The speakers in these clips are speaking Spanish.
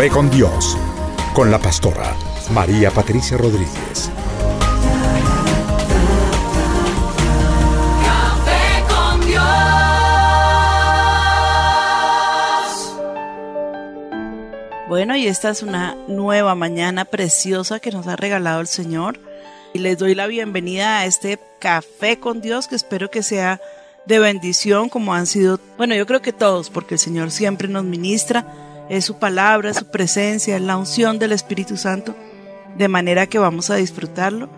Café con Dios, con la pastora María Patricia Rodríguez. Café con Dios. Bueno, y esta es una nueva mañana preciosa que nos ha regalado el Señor. Y les doy la bienvenida a este café con Dios que espero que sea de bendición como han sido, bueno, yo creo que todos, porque el Señor siempre nos ministra, es su palabra, su presencia, es la unción del Espíritu Santo, de manera que vamos a disfrutarlo.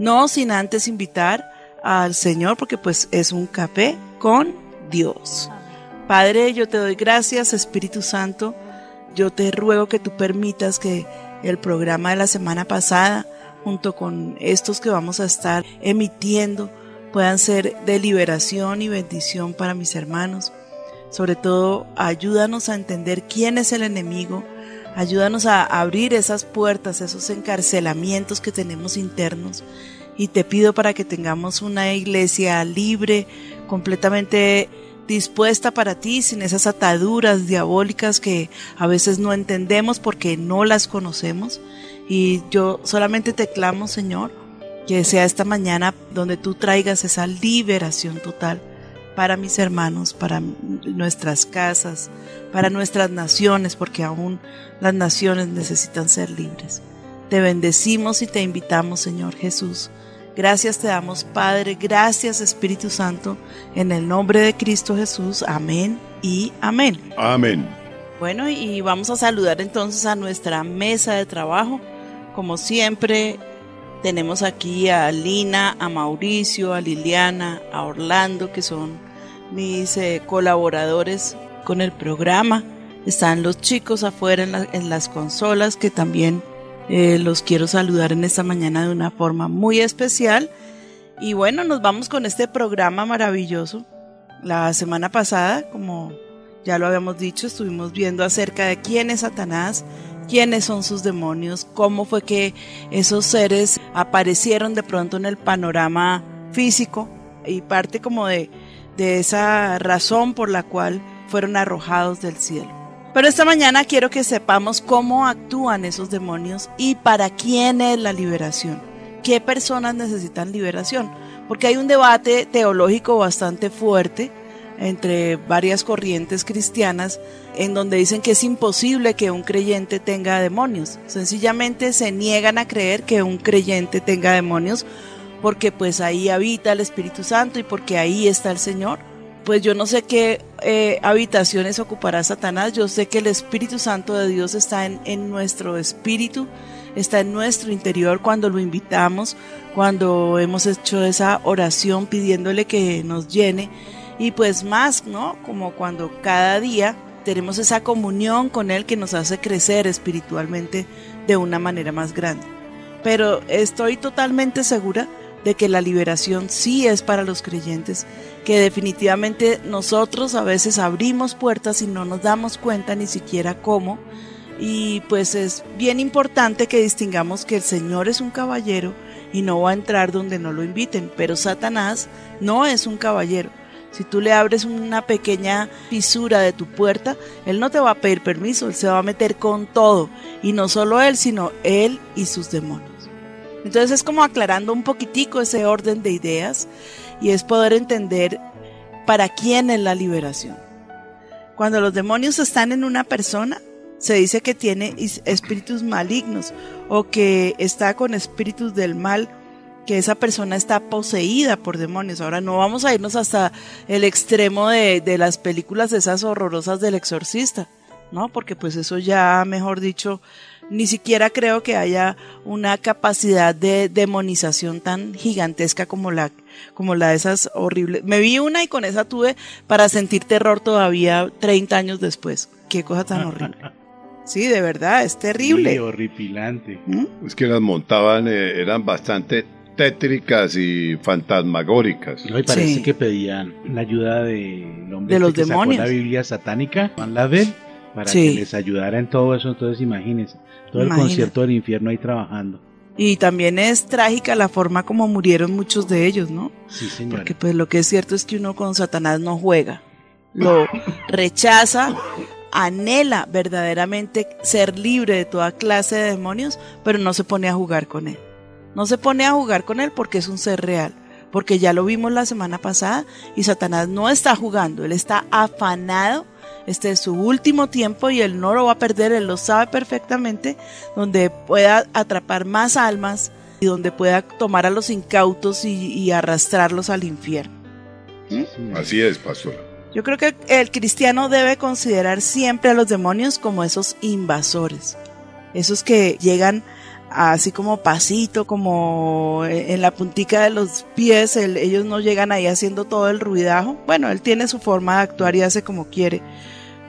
No sin antes invitar al Señor, porque pues es un café con Dios. Padre, yo te doy gracias, Espíritu Santo. Yo te ruego que tú permitas que el programa de la semana pasada, junto con estos que vamos a estar emitiendo, puedan ser de liberación y bendición para mis hermanos. Sobre todo, ayúdanos a entender quién es el enemigo. Ayúdanos a abrir esas puertas, esos encarcelamientos que tenemos internos. Y te pido para que tengamos una iglesia libre, completamente dispuesta para ti, sin esas ataduras diabólicas que a veces no entendemos porque no las conocemos. Y yo solamente te clamo, Señor, que sea esta mañana donde tú traigas esa liberación total para mis hermanos, para nuestras casas, para nuestras naciones, porque aún las naciones necesitan ser libres. Te bendecimos y te invitamos, Señor Jesús. Gracias te damos, Padre. Gracias, Espíritu Santo. En el nombre de Cristo Jesús. Amén y amén. Amén. Bueno, y vamos a saludar entonces a nuestra mesa de trabajo. Como siempre, tenemos aquí a Lina, a Mauricio, a Liliana, a Orlando, que son mis eh, colaboradores con el programa. Están los chicos afuera en, la- en las consolas que también eh, los quiero saludar en esta mañana de una forma muy especial. Y bueno, nos vamos con este programa maravilloso. La semana pasada, como ya lo habíamos dicho, estuvimos viendo acerca de quién es Satanás, quiénes son sus demonios, cómo fue que esos seres aparecieron de pronto en el panorama físico y parte como de, de esa razón por la cual fueron arrojados del cielo. Pero esta mañana quiero que sepamos cómo actúan esos demonios y para quién es la liberación. ¿Qué personas necesitan liberación? Porque hay un debate teológico bastante fuerte entre varias corrientes cristianas en donde dicen que es imposible que un creyente tenga demonios. Sencillamente se niegan a creer que un creyente tenga demonios porque pues ahí habita el Espíritu Santo y porque ahí está el Señor. Pues yo no sé qué eh, habitaciones ocupará Satanás, yo sé que el Espíritu Santo de Dios está en, en nuestro espíritu, está en nuestro interior cuando lo invitamos, cuando hemos hecho esa oración pidiéndole que nos llene y pues más, ¿no? Como cuando cada día tenemos esa comunión con Él que nos hace crecer espiritualmente de una manera más grande. Pero estoy totalmente segura de que la liberación sí es para los creyentes, que definitivamente nosotros a veces abrimos puertas y no nos damos cuenta ni siquiera cómo. Y pues es bien importante que distingamos que el Señor es un caballero y no va a entrar donde no lo inviten, pero Satanás no es un caballero. Si tú le abres una pequeña fisura de tu puerta, él no te va a pedir permiso, él se va a meter con todo. Y no solo él, sino él y sus demonios. Entonces es como aclarando un poquitico ese orden de ideas y es poder entender para quién es la liberación. Cuando los demonios están en una persona, se dice que tiene espíritus malignos o que está con espíritus del mal, que esa persona está poseída por demonios. Ahora no vamos a irnos hasta el extremo de, de las películas esas horrorosas del exorcista, ¿no? Porque pues eso ya, mejor dicho, ni siquiera creo que haya una capacidad de demonización tan gigantesca como la, como la de esas horribles. Me vi una y con esa tuve para sentir terror todavía 30 años después. Qué cosa tan horrible. Sí, de verdad, es Sí, terrible. horripilante. ¿Mm? Es que las montaban, eh, eran bastante tétricas y fantasmagóricas. No, y parece Sí. que pedían la ayuda del hombre De los este que sacó demonios. la Biblia satánica, Juan Lavelle, para Sí. que les ayudara en todo eso. Entonces, imagínense, todo el Imagínate. concierto del infierno ahí trabajando. Y también es trágica la forma como murieron muchos de ellos, ¿no? Sí, señor. Porque pues lo que es cierto es que uno con Satanás no juega. Lo rechaza, anhela verdaderamente ser libre de toda clase de demonios, pero no se pone a jugar con él. No se pone a jugar con él porque es un ser real. Porque ya lo vimos la semana pasada y Satanás no está jugando, él está afanado. Este es su último tiempo y él no lo va a perder, él lo sabe perfectamente, donde pueda atrapar más almas y donde pueda tomar a los incautos y, y arrastrarlos al infierno. Señor. Así es, pastor. Yo creo que el cristiano debe considerar siempre a los demonios como esos invasores, esos que llegan así como pasito, como en la puntica de los pies, el- ellos no llegan ahí haciendo todo el ruidajo. Bueno, él tiene su forma de actuar y hace como quiere,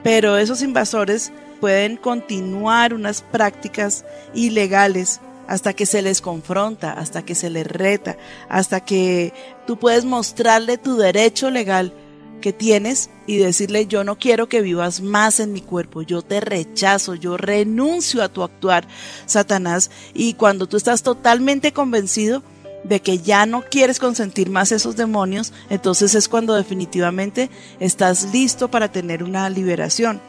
pero esos invasores pueden continuar unas prácticas ilegales hasta que se les confronta, hasta que se les reta, hasta que tú puedes mostrarle tu derecho legal que tienes y decirle yo no quiero que vivas más en mi cuerpo, yo te rechazo, yo renuncio a tu actuar, Satanás, y cuando tú estás totalmente convencido de que ya no quieres consentir más esos demonios, entonces es cuando definitivamente estás listo para tener una liberación.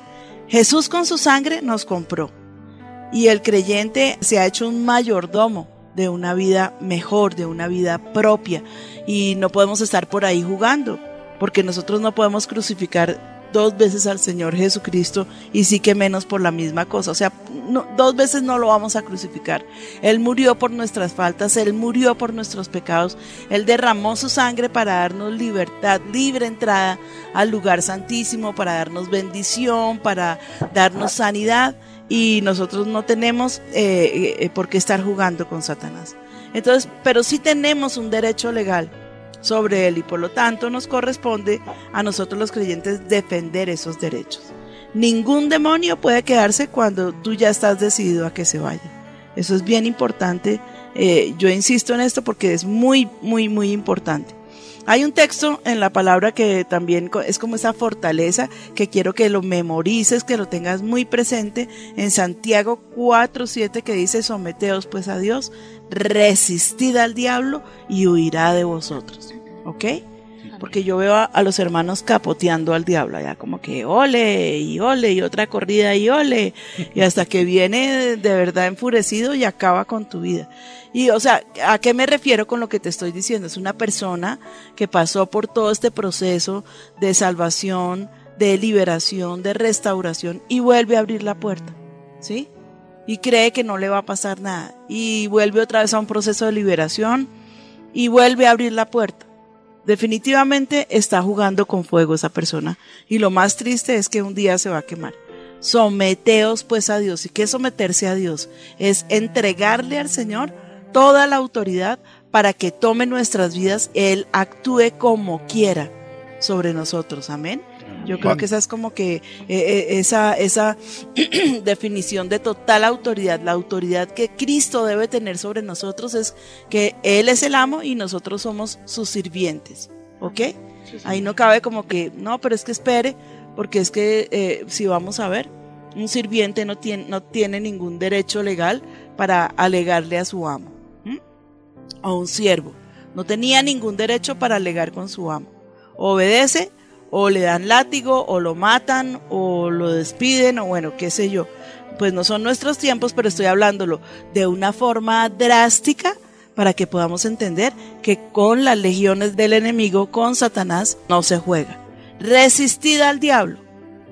Jesús con su sangre nos compró y el creyente se ha hecho un mayordomo de una vida mejor, de una vida propia y no podemos estar por ahí jugando porque nosotros no podemos crucificar dos veces al Señor Jesucristo y sí que menos por la misma cosa. O sea, dos veces no lo vamos a crucificar. Él murió por nuestras faltas, Él murió por nuestros pecados, Él derramó su sangre para darnos libertad, libre entrada al lugar santísimo, para darnos bendición, para darnos sanidad y nosotros no tenemos eh, eh, por qué estar jugando con Satanás. Entonces, pero sí tenemos un derecho legal sobre él y por lo tanto nos corresponde a nosotros los creyentes defender esos derechos. Ningún demonio puede quedarse cuando tú ya estás decidido a que se vaya. Eso es bien importante. Eh, yo insisto en esto porque es muy, muy, muy importante. Hay un texto en la palabra que también es como esa fortaleza que quiero que lo memorices, que lo tengas muy presente en Santiago 4:7 que dice someteos pues a Dios, resistid al diablo y huirá de vosotros. ¿Ok? Porque yo veo a, los hermanos capoteando al diablo, allá como que ole y ole y otra corrida y ole, y hasta que viene de verdad enfurecido y acaba con tu vida. Y o sea, ¿a qué me refiero con lo que te estoy diciendo? Es una persona que pasó por todo este proceso de salvación, de liberación, de restauración y vuelve a abrir la puerta, ¿sí? Y cree que no le va a pasar nada y vuelve otra vez a un proceso de liberación y vuelve a abrir la puerta. Definitivamente está jugando con fuego esa persona y lo más triste es que un día se va a quemar. Someteos pues a Dios. ¿Y qué es someterse a Dios? Es entregarle al Señor toda la autoridad para que tome nuestras vidas, Él actúe como quiera sobre nosotros. Amén. Yo creo que esa es como que eh, eh, esa, esa definición de total autoridad, la autoridad que Cristo debe tener sobre nosotros es que Él es el amo y nosotros somos sus sirvientes. ¿Ok? Ahí no cabe como que, no, pero es que espere, porque es que eh, si vamos a ver, un sirviente no tiene, no tiene ningún derecho legal para alegarle a su amo. ¿m? O un siervo. No tenía ningún derecho para alegar con su amo. obedece o le dan látigo o lo matan o lo despiden o bueno, qué sé yo. Pues no son nuestros tiempos, pero estoy hablándolo de una forma drástica para que podamos entender que con las legiones del enemigo, con Satanás, no se juega. Resistid al diablo.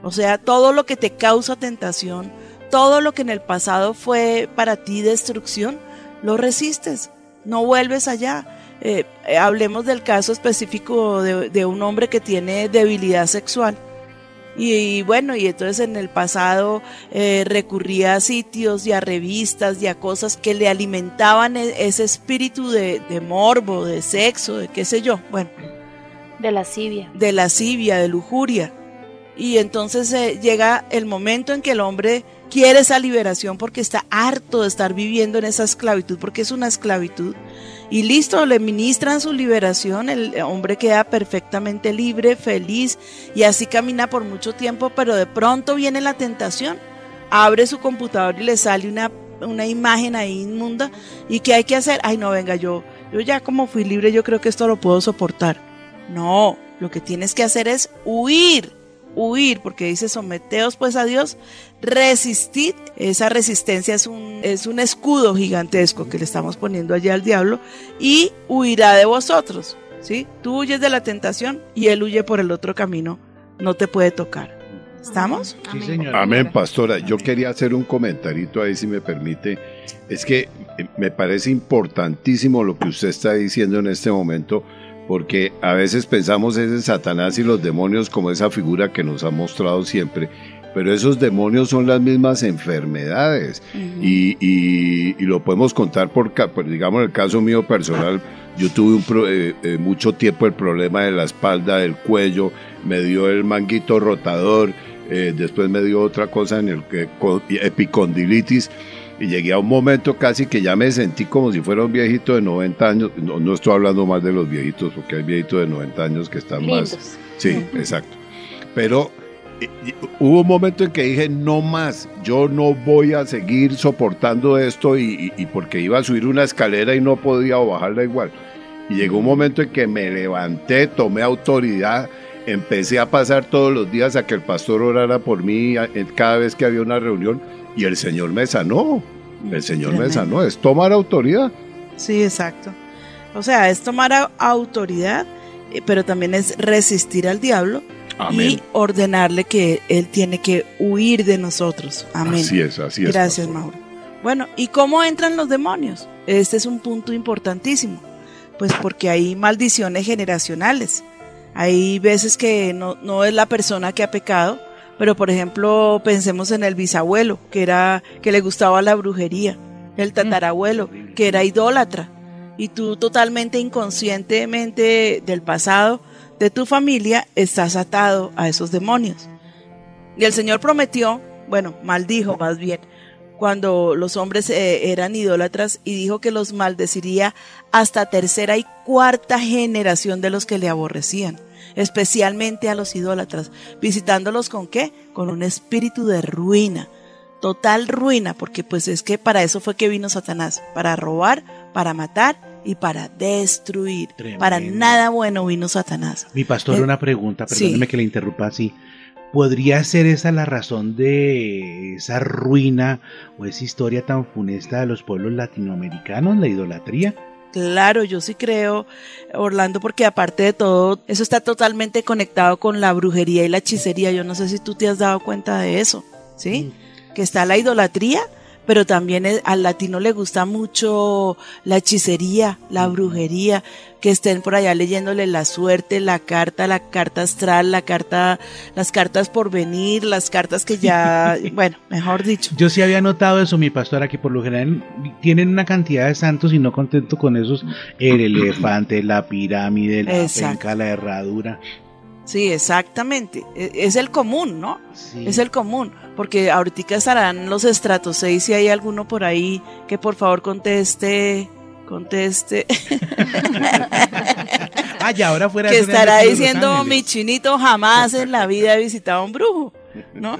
O sea, todo lo que te causa tentación, todo lo que en el pasado fue para ti destrucción, lo resistes, no vuelves allá. Eh, eh, hablemos del caso específico de, de un hombre que tiene debilidad sexual. Y, y bueno, y entonces en el pasado eh, recurría a sitios y a revistas y a cosas que le alimentaban e- ese espíritu de, de morbo, de sexo, de qué sé yo, bueno, De lascivia. de lascivia, de lujuria. Y entonces eh, llega el momento en que el hombre quiere esa liberación porque está harto de estar viviendo en esa esclavitud, porque es una esclavitud. Y listo, le ministran su liberación, el hombre queda perfectamente libre, feliz, y así camina por mucho tiempo, pero de pronto viene la tentación. Abre su computador y le sale una, una imagen ahí inmunda. ¿Y qué hay que hacer? Ay, no, venga, yo, yo ya como fui libre, yo creo que esto lo puedo soportar. No, lo que tienes que hacer es huir, huir, porque dice someteos pues a Dios, resistid. Esa resistencia es un, es un escudo gigantesco que le estamos poniendo allá al diablo y huirá de vosotros. ¿sí? Tú huyes de la tentación y él huye por el otro camino, no te puede tocar. ¿Estamos? Sí, señor. Amén, pastora. Yo quería hacer un comentarito ahí, si me permite. Es que eh, me parece importantísimo lo que usted está diciendo en este momento, porque a veces pensamos ese Satanás y los demonios como esa figura que nos ha mostrado siempre, pero esos demonios son las mismas enfermedades. y, y- y lo podemos contar por, digamos, el caso mío personal. Yo tuve un pro- eh, eh, mucho tiempo el problema de la espalda, del cuello, me dio el manguito rotador, eh, después me dio otra cosa en el que co- epicondilitis y llegué a un momento casi que ya me sentí como si fuera un viejito de 90 años. No, no estoy hablando más de los viejitos, porque hay viejitos de 90 años que están más... Sí, exacto. Pero hubo un momento en que dije, no más, yo no voy a seguir soportando esto y, y- y porque iba a subir una escalera y no podía bajarla igual. Y llegó un momento en que me levanté, tomé autoridad, empecé a pasar todos los días a que el pastor orara por mí cada vez que había una reunión y el Señor me sanó. El Señor me sanó, es tomar autoridad. Sí, exacto. O sea, es tomar autoridad, eh, pero también es resistir al diablo Amén. y ordenarle que él tiene que huir de nosotros. Amén. Así es, así es. Gracias, pastor. Mauro. Bueno, ¿y cómo entran los demonios? Este es un punto importantísimo. Pues porque hay maldiciones generacionales. Hay veces que no, no es la persona que ha pecado, pero por ejemplo, pensemos en el bisabuelo, que era que le gustaba la brujería, el tatarabuelo, que era idólatra, y tú totalmente inconscientemente del pasado de tu familia estás atado a esos demonios. Y el Señor prometió, bueno, maldijo más bien, cuando los hombres eh, eran idólatras y dijo que los maldeciría hasta tercera y cuarta generación de los que le aborrecían, especialmente a los idólatras, visitándolos con qué? Con un espíritu de ruina, total ruina, porque pues es que para eso fue que vino Satanás, para robar, para matar y para destruir. Tremendo. Para nada bueno vino Satanás. Mi pastor, Eh, una pregunta, sí. perdóneme que le interrumpa así. ¿Podría ser esa la razón de esa ruina o esa historia tan funesta de los pueblos latinoamericanos, la idolatría? Claro, yo sí creo, Orlando, porque aparte de todo, eso está totalmente conectado con la brujería y la hechicería. Yo no sé si tú te has dado cuenta de eso, ¿sí? Que está la idolatría, pero también es- al latino le gusta mucho la hechicería, la brujería, que estén por allá leyéndole la suerte, la carta, la carta astral, la carta, las cartas por venir, las cartas que ya, bueno, mejor dicho. Yo sí había notado eso, mi pastora, que por lo general tienen una cantidad de santos y no contento con esos, el elefante, la pirámide, la Exacto. penca, la herradura. Sí, exactamente. E- Es el común, ¿no? Sí. Es el común, porque ahorita estarán los estratos 6 si hay alguno por ahí que por favor conteste, conteste, Ah, y ahora fuera que estará diciendo mi chinito jamás en la vida he visitado a un brujo. ¿No?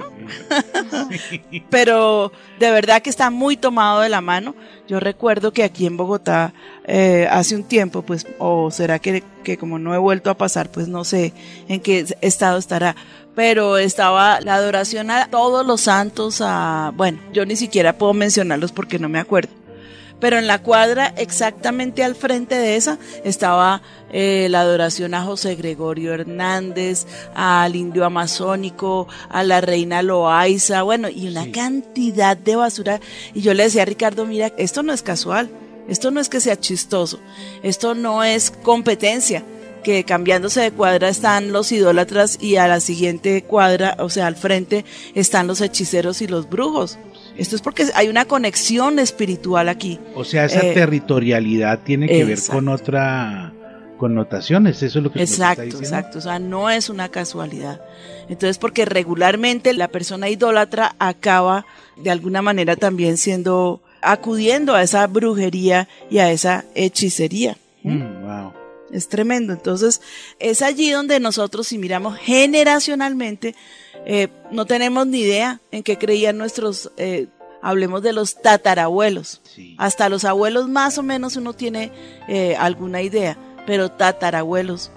Pero de verdad que está muy tomado de la mano. Yo recuerdo que aquí en Bogotá eh, hace un tiempo, pues, o será que, que como no he vuelto a pasar, pues no sé en qué estado estará. Pero estaba la adoración a todos los santos, a, bueno, yo ni siquiera puedo mencionarlos porque no me acuerdo pero en la cuadra exactamente al frente de esa estaba eh, la adoración a José Gregorio Hernández, al indio amazónico, a la reina Loaiza, bueno, y una Sí. cantidad de basura. Y yo le decía a Ricardo, mira, esto no es casual, esto no es que sea chistoso, esto no es competencia que cambiándose de cuadra están los idólatras y a la siguiente cuadra, o sea, al frente están los hechiceros y los brujos. Esto es porque hay una conexión espiritual aquí. O sea, esa Eh, territorialidad tiene que ver exacto. con otra connotaciones, eso es lo que usted está Exacto, exacto. O sea, no es una casualidad. Entonces, porque regularmente la persona idólatra acaba de alguna manera también siendo, acudiendo a esa brujería y a esa hechicería. Mm, wow. Es tremendo. Entonces, es allí donde nosotros, si miramos generacionalmente, eh, no tenemos ni idea en qué creían nuestros, eh, hablemos de los tatarabuelos. Sí. Hasta los abuelos más o menos uno tiene eh, alguna idea, pero tatarabuelos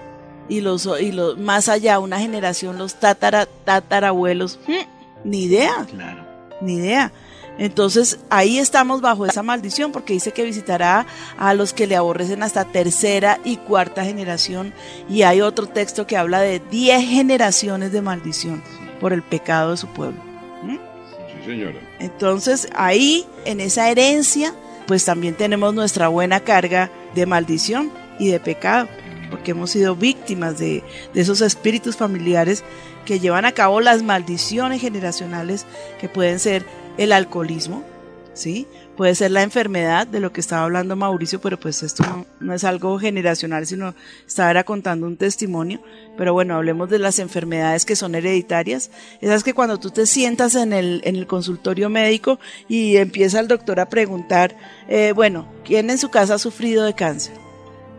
y los, y los más allá, una generación, los tatara, tatarabuelos, ¡mm! ni idea Claro. ni idea. Entonces ahí estamos bajo esa maldición porque dice que visitará a los que le aborrecen hasta tercera y cuarta generación y hay otro texto que habla de diez generaciones de maldición por el pecado de su pueblo. ¿Mm? Sí, señora. Entonces ahí en esa herencia pues también tenemos nuestra buena carga de maldición y de pecado porque hemos sido víctimas de, de esos espíritus familiares que llevan a cabo las maldiciones generacionales que pueden ser el alcoholismo, ¿sí? Puede ser la enfermedad de lo que estaba hablando Mauricio, pero pues esto no, es algo generacional, sino estaba contando un testimonio. Pero bueno, hablemos de las enfermedades que son hereditarias. Esas que cuando tú te sientas en el, en el consultorio médico y empieza el doctor a preguntar, eh, bueno, ¿quién en su casa ha sufrido de cáncer?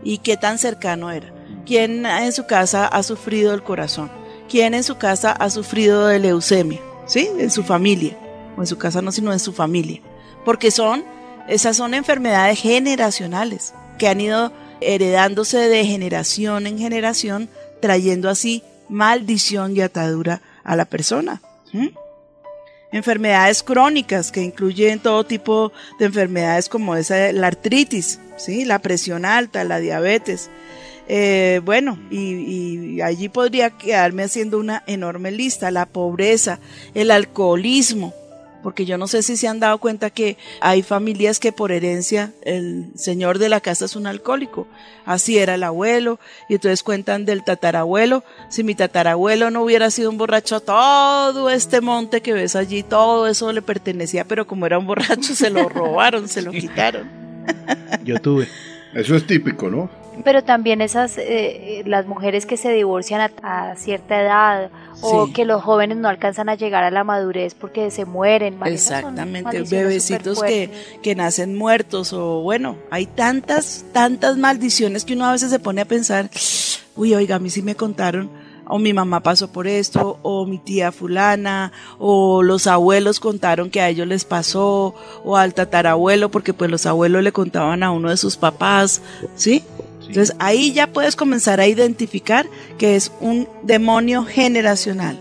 ¿Y qué tan cercano era? ¿Quién en su casa ha sufrido del corazón? ¿Quién en su casa ha sufrido de leucemia? ¿Sí? En su familia. O en su casa no, sino en su familia. Porque son, esas son enfermedades generacionales que han ido heredándose de generación en generación, trayendo así maldición y atadura a la persona. Enfermedades crónicas que incluyen todo tipo de enfermedades como esa, la artritis, ¿sí? la presión alta, la diabetes. Eh, bueno, y allí podría quedarme haciendo una enorme lista, la pobreza, el alcoholismo, porque yo no sé si se han dado cuenta que hay familias que por herencia el señor de la casa es un alcohólico. Así era el abuelo, y entonces cuentan del tatarabuelo. Si mi tatarabuelo no hubiera sido un borracho, todo este monte que ves allí, todo eso le pertenecía, pero como era un borracho, se lo robaron, se lo quitaron. Yo tuve. Eso es típico, ¿no? Pero también esas, eh, las mujeres que se divorcian a, a cierta edad o Sí. que los jóvenes no alcanzan a llegar a la madurez porque se mueren. Exactamente, bebecitos que, que nacen muertos o bueno, hay tantas, tantas maldiciones que uno a veces se pone a pensar, uy, oiga, a mí sí me contaron, o mi mamá pasó por esto, o mi tía fulana, o los abuelos contaron que a ellos les pasó, o al tatarabuelo, porque pues los abuelos le contaban a uno de sus papás, ¿sí? Entonces ahí ya puedes comenzar a identificar que es un demonio generacional.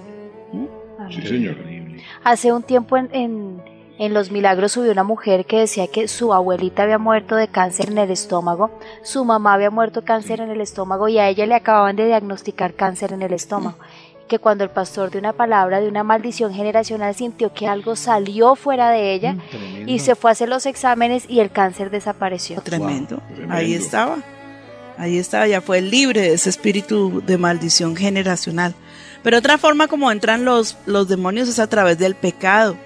Sí, señora. Hace un tiempo en, en, en Los Milagros subió una mujer que decía que su abuelita había muerto de cáncer en el estómago, su mamá había muerto de cáncer en el estómago y a ella le acababan de diagnosticar cáncer en el estómago. Que cuando el pastor de una palabra, de una maldición generacional, sintió que algo salió fuera de ella Mm, y se fue a hacer los exámenes y el cáncer desapareció. Tremendo. tremendo. Ahí estaba. Ahí estaba, ya fue libre de ese espíritu de maldición generacional. Pero otra forma como entran los, los demonios es a través del pecado.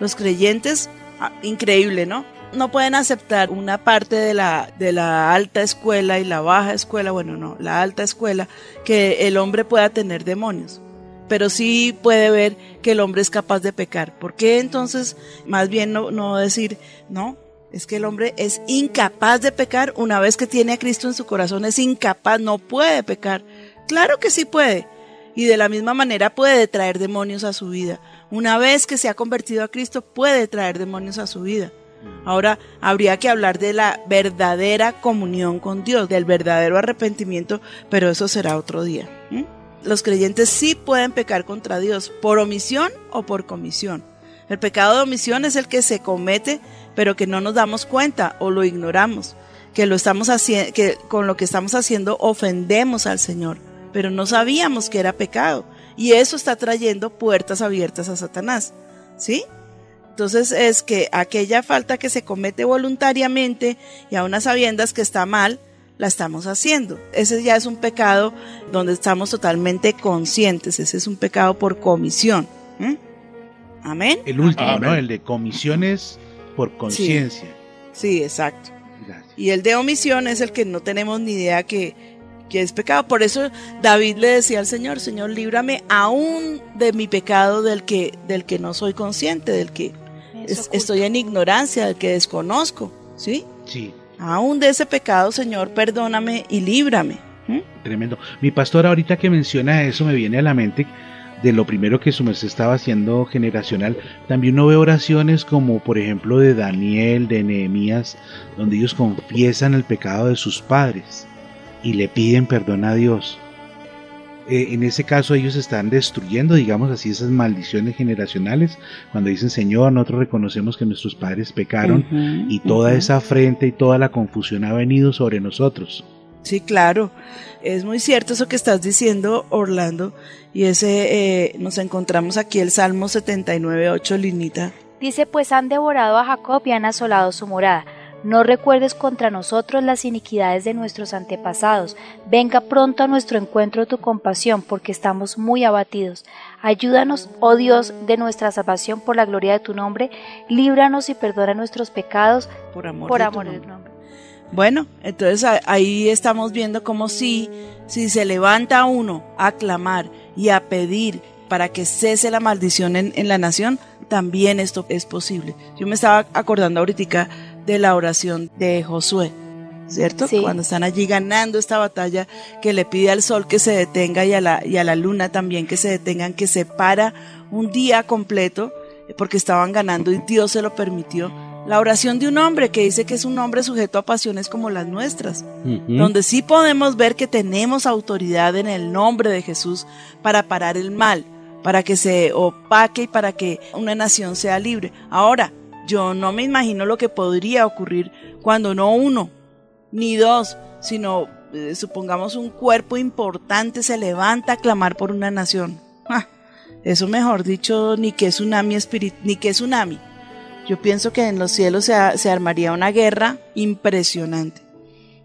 Los creyentes, ah, increíble, ¿no? No pueden aceptar una parte de la, de la alta escuela y la baja escuela, bueno, no, la alta escuela, que el hombre pueda tener demonios. Pero sí puede ver que el hombre es capaz de pecar. ¿Por qué entonces más bien no, no decir, no, es que el hombre es incapaz de pecar una vez que tiene a Cristo en su corazón, es incapaz, no puede pecar. Claro que sí puede. Y de la misma manera puede traer demonios a su vida. Una vez que se ha convertido a Cristo, puede traer demonios a su vida. Ahora habría que hablar de la verdadera comunión con Dios, del verdadero arrepentimiento, pero eso será otro día. Los creyentes sí pueden pecar contra Dios, por omisión o por comisión. El pecado de omisión es el que se comete, pero que no nos damos cuenta o lo ignoramos, que lo estamos que con lo que estamos haciendo ofendemos al Señor, pero no sabíamos que era pecado, y eso está trayendo puertas abiertas a Satanás, ¿sí? Entonces es que aquella falta que se comete voluntariamente y a unas sabiendas que está mal, la estamos haciendo. Ese ya es un pecado donde estamos totalmente conscientes, ese es un pecado por comisión. Amén. El último, Amén. ¿no? El de comisiones por conciencia. Sí, exacto. Gracias. Y el de omisión es el que no tenemos ni idea que, que es pecado. Por eso David le decía al Señor, Señor, líbrame aún de mi pecado del que, del que no soy consciente, del que es- estoy en ignorancia, del que desconozco. ¿Sí? Sí, Aún de ese pecado, Señor, perdóname y líbrame. tremendo. Mi pastor, ahorita que menciona eso, me viene a la mente de lo primero que su merced estaba haciendo generacional. También uno ve oraciones como, por ejemplo, de Daniel, de Nehemías, donde ellos confiesan el pecado de sus padres y le piden perdón a Dios. Eh, en ese caso ellos están destruyendo, digamos así, esas maldiciones generacionales, cuando dicen, Señor, nosotros reconocemos que nuestros padres pecaron y toda esa afrenta y toda la confusión ha venido sobre nosotros. Sí, claro. Es muy cierto eso que estás diciendo, Orlando. Y ese, eh, nos encontramos aquí el Salmo 79, 8, Linita. Dice, pues han devorado a Jacob y han asolado su morada. No recuerdes contra nosotros las iniquidades de nuestros antepasados. Venga pronto a nuestro encuentro tu compasión, porque estamos muy abatidos. Ayúdanos, oh Dios, de nuestra salvación por la gloria de tu nombre. Líbranos y perdona nuestros pecados Por amor, por de amor nombre. tu nombre. Bueno, entonces ahí estamos viendo como si, si se levanta uno a clamar y a pedir para que cese la maldición en, en la nación, también esto es posible. Yo me estaba acordando ahorita de la oración de Josué, ¿cierto? Sí. Cuando están allí ganando esta batalla, que le pide al sol que se detenga y a la, y a la luna también que se detengan, que se para un día completo, porque estaban ganando y Dios se lo permitió. La oración de un hombre que dice que es un hombre sujeto a pasiones como las nuestras, donde sí podemos ver que tenemos autoridad en el nombre de Jesús para parar el mal, para que se opaque y para que una nación sea libre. Ahora, yo no me imagino lo que podría ocurrir cuando no uno, ni dos, sino eh, supongamos un cuerpo importante se levanta a clamar por una nación. Ah, eso mejor dicho, ni que tsunami ni que tsunami. Yo pienso que en los cielos se, se armaría una guerra impresionante.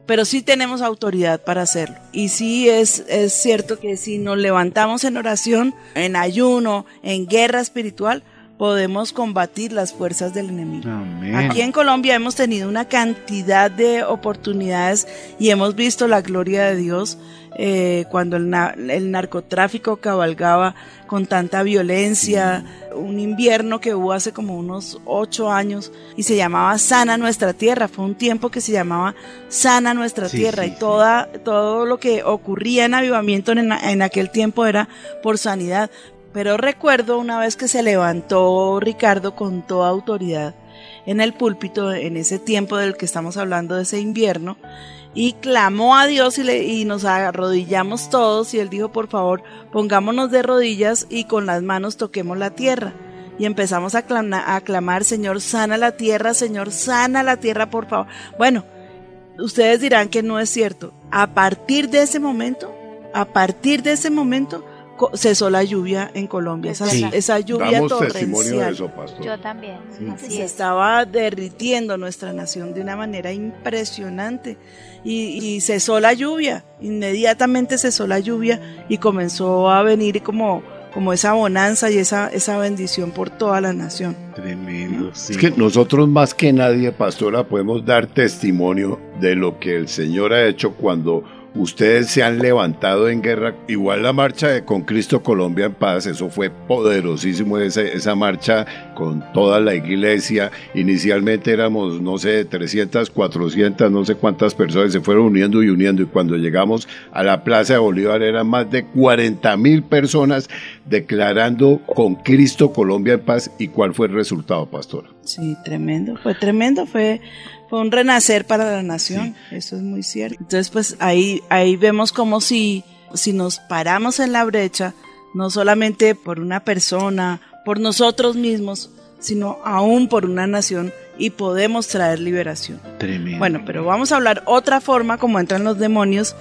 Pero sí tenemos autoridad para hacerlo. Y sí es, es cierto que si nos levantamos en oración, en ayuno, en guerra espiritual, podemos combatir las fuerzas del enemigo. Amén. Aquí en Colombia hemos tenido una cantidad de oportunidades y hemos visto la gloria de Dios eh, cuando el, na- el narcotráfico cabalgaba con tanta violencia, un invierno que hubo hace como unos ocho años y se llamaba Sana Nuestra Tierra, fue un tiempo que se llamaba Sana Nuestra Sí, Tierra sí, y toda, todo lo que ocurría en avivamiento en, en aquel tiempo era por sanidad. Pero recuerdo una vez que se levantó Ricardo con toda autoridad en el púlpito en ese tiempo del que estamos hablando de ese invierno y clamó a Dios y, le- y nos arrodillamos todos y él dijo por favor pongámonos de rodillas y con las manos toquemos la tierra y empezamos a, clama- a clamar Señor sana la tierra Señor sana la tierra por favor bueno ustedes dirán que no es cierto. A partir de ese momento a partir de ese momento cesó la lluvia en Colombia esa, Sí. esa lluvia Damos testimonio de torrencial eso, pastor. Yo también, así se es. estaba derritiendo nuestra nación de una manera impresionante y, y cesó la lluvia, inmediatamente cesó la lluvia y comenzó a venir como, como esa bonanza y esa, esa bendición por toda la nación. Tremendo, sí. Es que nosotros más que nadie, pastora, podemos dar testimonio de lo que el Señor ha hecho cuando ustedes se han levantado en guerra. Igual la marcha de Con Cristo Colombia en Paz, eso fue poderosísimo, esa, marcha con toda la iglesia. Inicialmente éramos, no sé, 300, 400, no sé cuántas personas se fueron uniendo y uniendo. Y cuando llegamos a la Plaza de Bolívar eran más de 40 mil personas declarando Con Cristo Colombia en Paz. ¿Y cuál fue el resultado, pastora? Sí, tremendo, fue tremendo, fue, fue un renacer para la nación, eso es muy cierto. Entonces, pues ahí, ahí vemos como si, si nos paramos en la brecha, no solamente por una persona, por nosotros mismos, sino aún por una nación y podemos traer liberación. Tremendo. Bueno, pero vamos a hablar otra forma como entran los demonios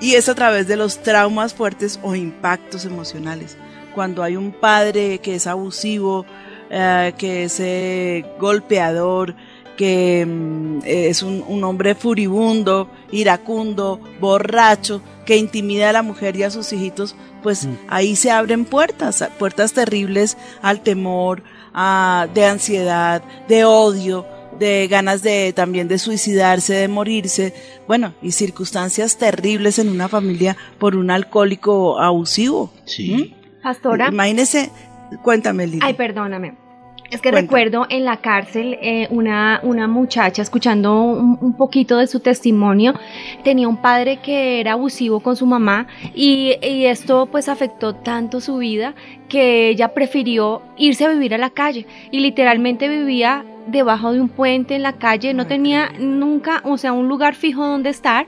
y es a través de los traumas fuertes o impactos emocionales. Cuando hay un padre que es abusivo, eh, que es eh, golpeador, que mm, es un, un hombre furibundo, iracundo, borracho, que intimida a la mujer y a sus hijitos, pues ahí se abren puertas, puertas terribles al temor, a- de ansiedad, de odio, de ganas de también de suicidarse, de morirse, bueno, y circunstancias terribles en una familia por un alcohólico abusivo. Sí. Pastora. Imagínese, cuéntame, Lili. Ay, perdóname. Es que recuerdo en la cárcel eh, una, una muchacha, escuchando un, un poquito de su testimonio, tenía un padre que era abusivo con su mamá y, y esto pues afectó tanto su vida que ella prefirió irse a vivir a la calle y literalmente vivía debajo de un puente en la calle, no tenía nunca, o sea, un lugar fijo donde estar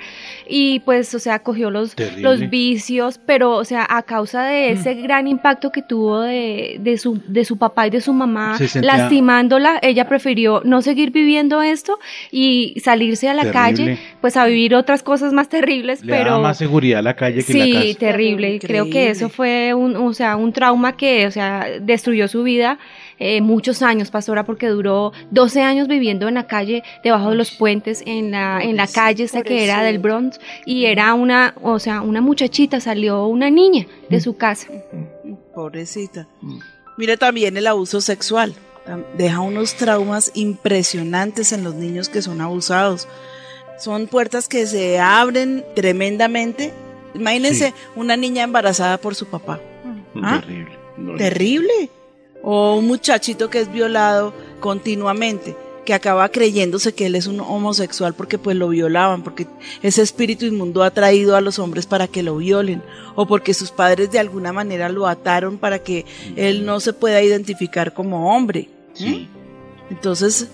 y pues, o sea, cogió los, Terrible. los vicios, pero, o sea, a causa de ese gran impacto que tuvo de, de, su, de su papá y de su mamá, Se sentía- lastimándola, ella prefirió no seguir viviendo esto y salirse a la Terrible. calle, pues a vivir otras cosas más terribles, Le pero... daba más seguridad a la calle que Sí, la casa. terrible. Creo que Increíble. eso fue un, o sea, un trauma que, o sea, destruyó su vida eh, muchos años, pastora, porque duró 12 años viviendo en la calle, debajo de los puentes, en la, en la Pobrecito, calle esa que era del. Bronx, y era una, o sea, una muchachita, salió una niña de su casa. Pobrecita. Mire también el abuso sexual. Deja unos traumas impresionantes en los niños que son abusados. Son puertas que se abren tremendamente. Imagínense Sí. una niña embarazada por su papá. ¿Ah? Terrible. No, Terrible. O un muchachito que es violado continuamente, que acaba creyéndose que él es un homosexual porque pues lo violaban, porque ese espíritu inmundo ha traído a los hombres para que lo violen, o porque sus padres de alguna manera lo ataron para que él no se pueda identificar como hombre. Sí. Entonces,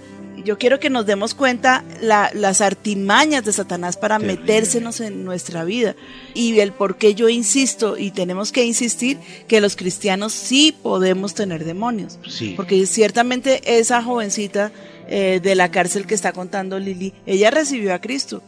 yo quiero que nos demos cuenta la- las artimañas de Satanás para Terrible. metérsenos en nuestra vida y el por qué yo insisto y tenemos que insistir que los cristianos sí podemos tener demonios. Sí. Porque ciertamente esa jovencita eh, de la cárcel que está contando Lili, ella recibió a Cristo.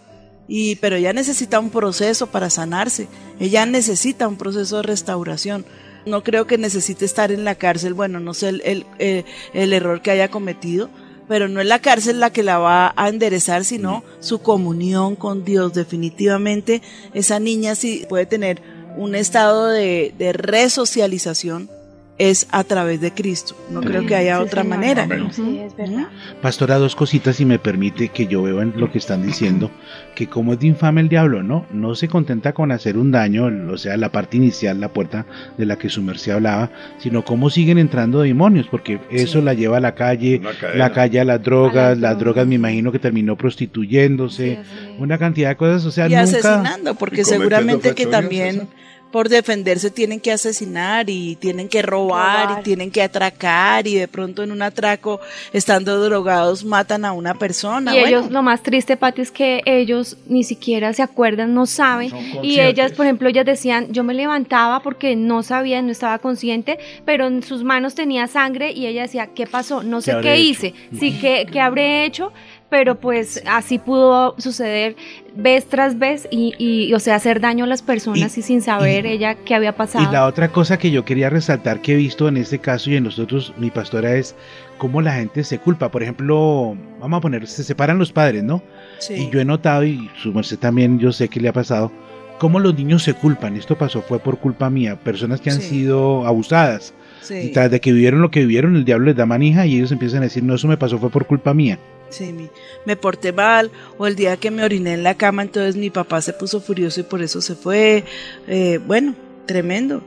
Y, pero ella necesita un proceso para sanarse. Ella necesita un proceso de restauración. No creo que necesite estar en la cárcel. Bueno, no sé el, el, eh, el error que haya cometido, pero no es la cárcel la que la va a enderezar, sino su comunión con Dios. Definitivamente, esa niña sí puede tener un estado de, de resocialización es a través de Cristo. No creo que haya Sí, otra señora. manera. Sí, es verdad. Pastora, dos cositas, si me permite, que yo veo en lo que están diciendo, que como es de infame el diablo, ¿no? No se contenta con hacer un daño, o sea, la parte inicial, la puerta de la que su merced hablaba, sino cómo siguen entrando demonios, porque eso Sí. la lleva a la calle, la calle a las drogas, A las las drogas me imagino que terminó prostituyéndose, una cantidad de cosas, o sea, y nunca... asesinando, porque seguramente que también. Por defenderse tienen que asesinar y tienen que robar, Robar. y tienen que atracar y de pronto en un atraco estando drogados matan a una persona. Y Bueno, ellos, lo más triste, Pati, es que ellos ni siquiera se acuerdan, no saben. Y ellas, por ejemplo, ellas decían, yo me levantaba porque no sabía, no estaba consciente, pero en sus manos tenía sangre y ella decía, ¿qué pasó? No sé qué hecho? hice, sí, ¿qué, qué habré hecho? Pero pues así pudo suceder vez tras vez y, y, o sea, hacer daño a las personas y, sin saber y- ella qué había pasado. Y la otra cosa que yo quería resaltar que he visto en este caso y en los otros, mi pastora, es cómo la gente se culpa. Por ejemplo, vamos a poner, se separan los padres, ¿no? sí. Y yo he notado, y su merced también, yo sé que le ha pasado, cómo los niños se culpan. Esto pasó, fue por culpa mía. Personas que han Sí. sido abusadas. Sí. Y tras de que vivieron lo que vivieron, el diablo les da manija y ellos empiezan a decir, no, eso me pasó, fue por culpa mía. Sí, mi- me porté mal, o el día que me oriné en la cama, entonces mi papá se puso furioso y por eso se fue. Eh, bueno, tremendo.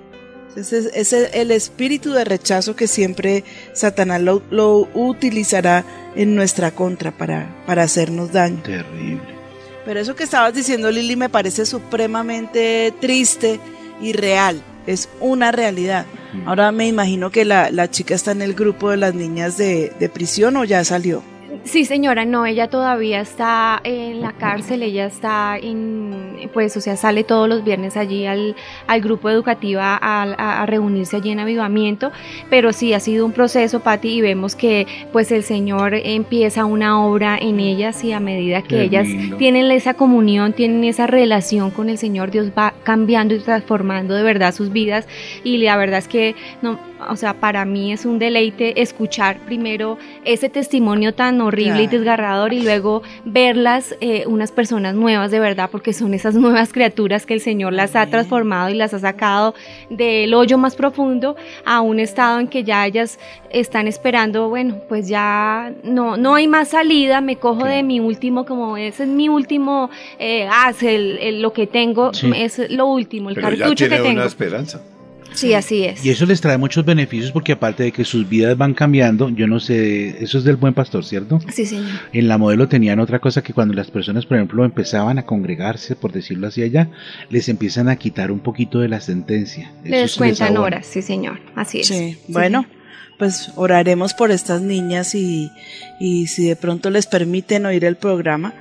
Ese es el espíritu de rechazo que siempre Satanás lo, lo utilizará en nuestra contra para, para hacernos daño. Terrible. Pero eso que estabas diciendo, Lili, me parece supremamente triste y real. Es una realidad. Ahora me imagino que la, la chica está en el grupo de las niñas de, de prisión o ya salió. Sí, señora, no, ella todavía está en la cárcel, ella está en, pues, o sea, sale todos los viernes allí al, al grupo educativo a, a- a reunirse allí en avivamiento, pero sí ha sido un proceso, Patti, y vemos que pues el Señor empieza una obra en ellas y a medida que Qué ellas lindo. tienen esa comunión, tienen esa relación con el Señor, Dios va cambiando y transformando de verdad sus vidas y la verdad es que no, o sea, para mí es un deleite escuchar primero ese testimonio tan horrible y desgarrador y luego verlas eh, unas personas nuevas de verdad porque son esas nuevas criaturas que el Señor las ha transformado y las ha sacado del hoyo más profundo a un estado en que ya ellas están esperando, bueno, pues ya no, no hay más salida, me cojo de mi último, como ese es mi último, eh, ah, es el- el- lo que tengo, Sí. es lo último, el Pero ya cartucho tiene que tengo. una esperanza. Sí, así es. Y eso les trae muchos beneficios porque aparte de que sus vidas van cambiando, yo no sé, eso es del buen pastor, ¿cierto? Sí, señor. En la modelo tenían otra cosa que cuando las personas, por ejemplo, empezaban a congregarse, por decirlo así allá, les empiezan a quitar un poquito de la sentencia. Eso Le sí descuentan abona. horas, sí, señor. Así es. Sí, bueno, pues oraremos por estas niñas y, y si de pronto les permiten oír el programa,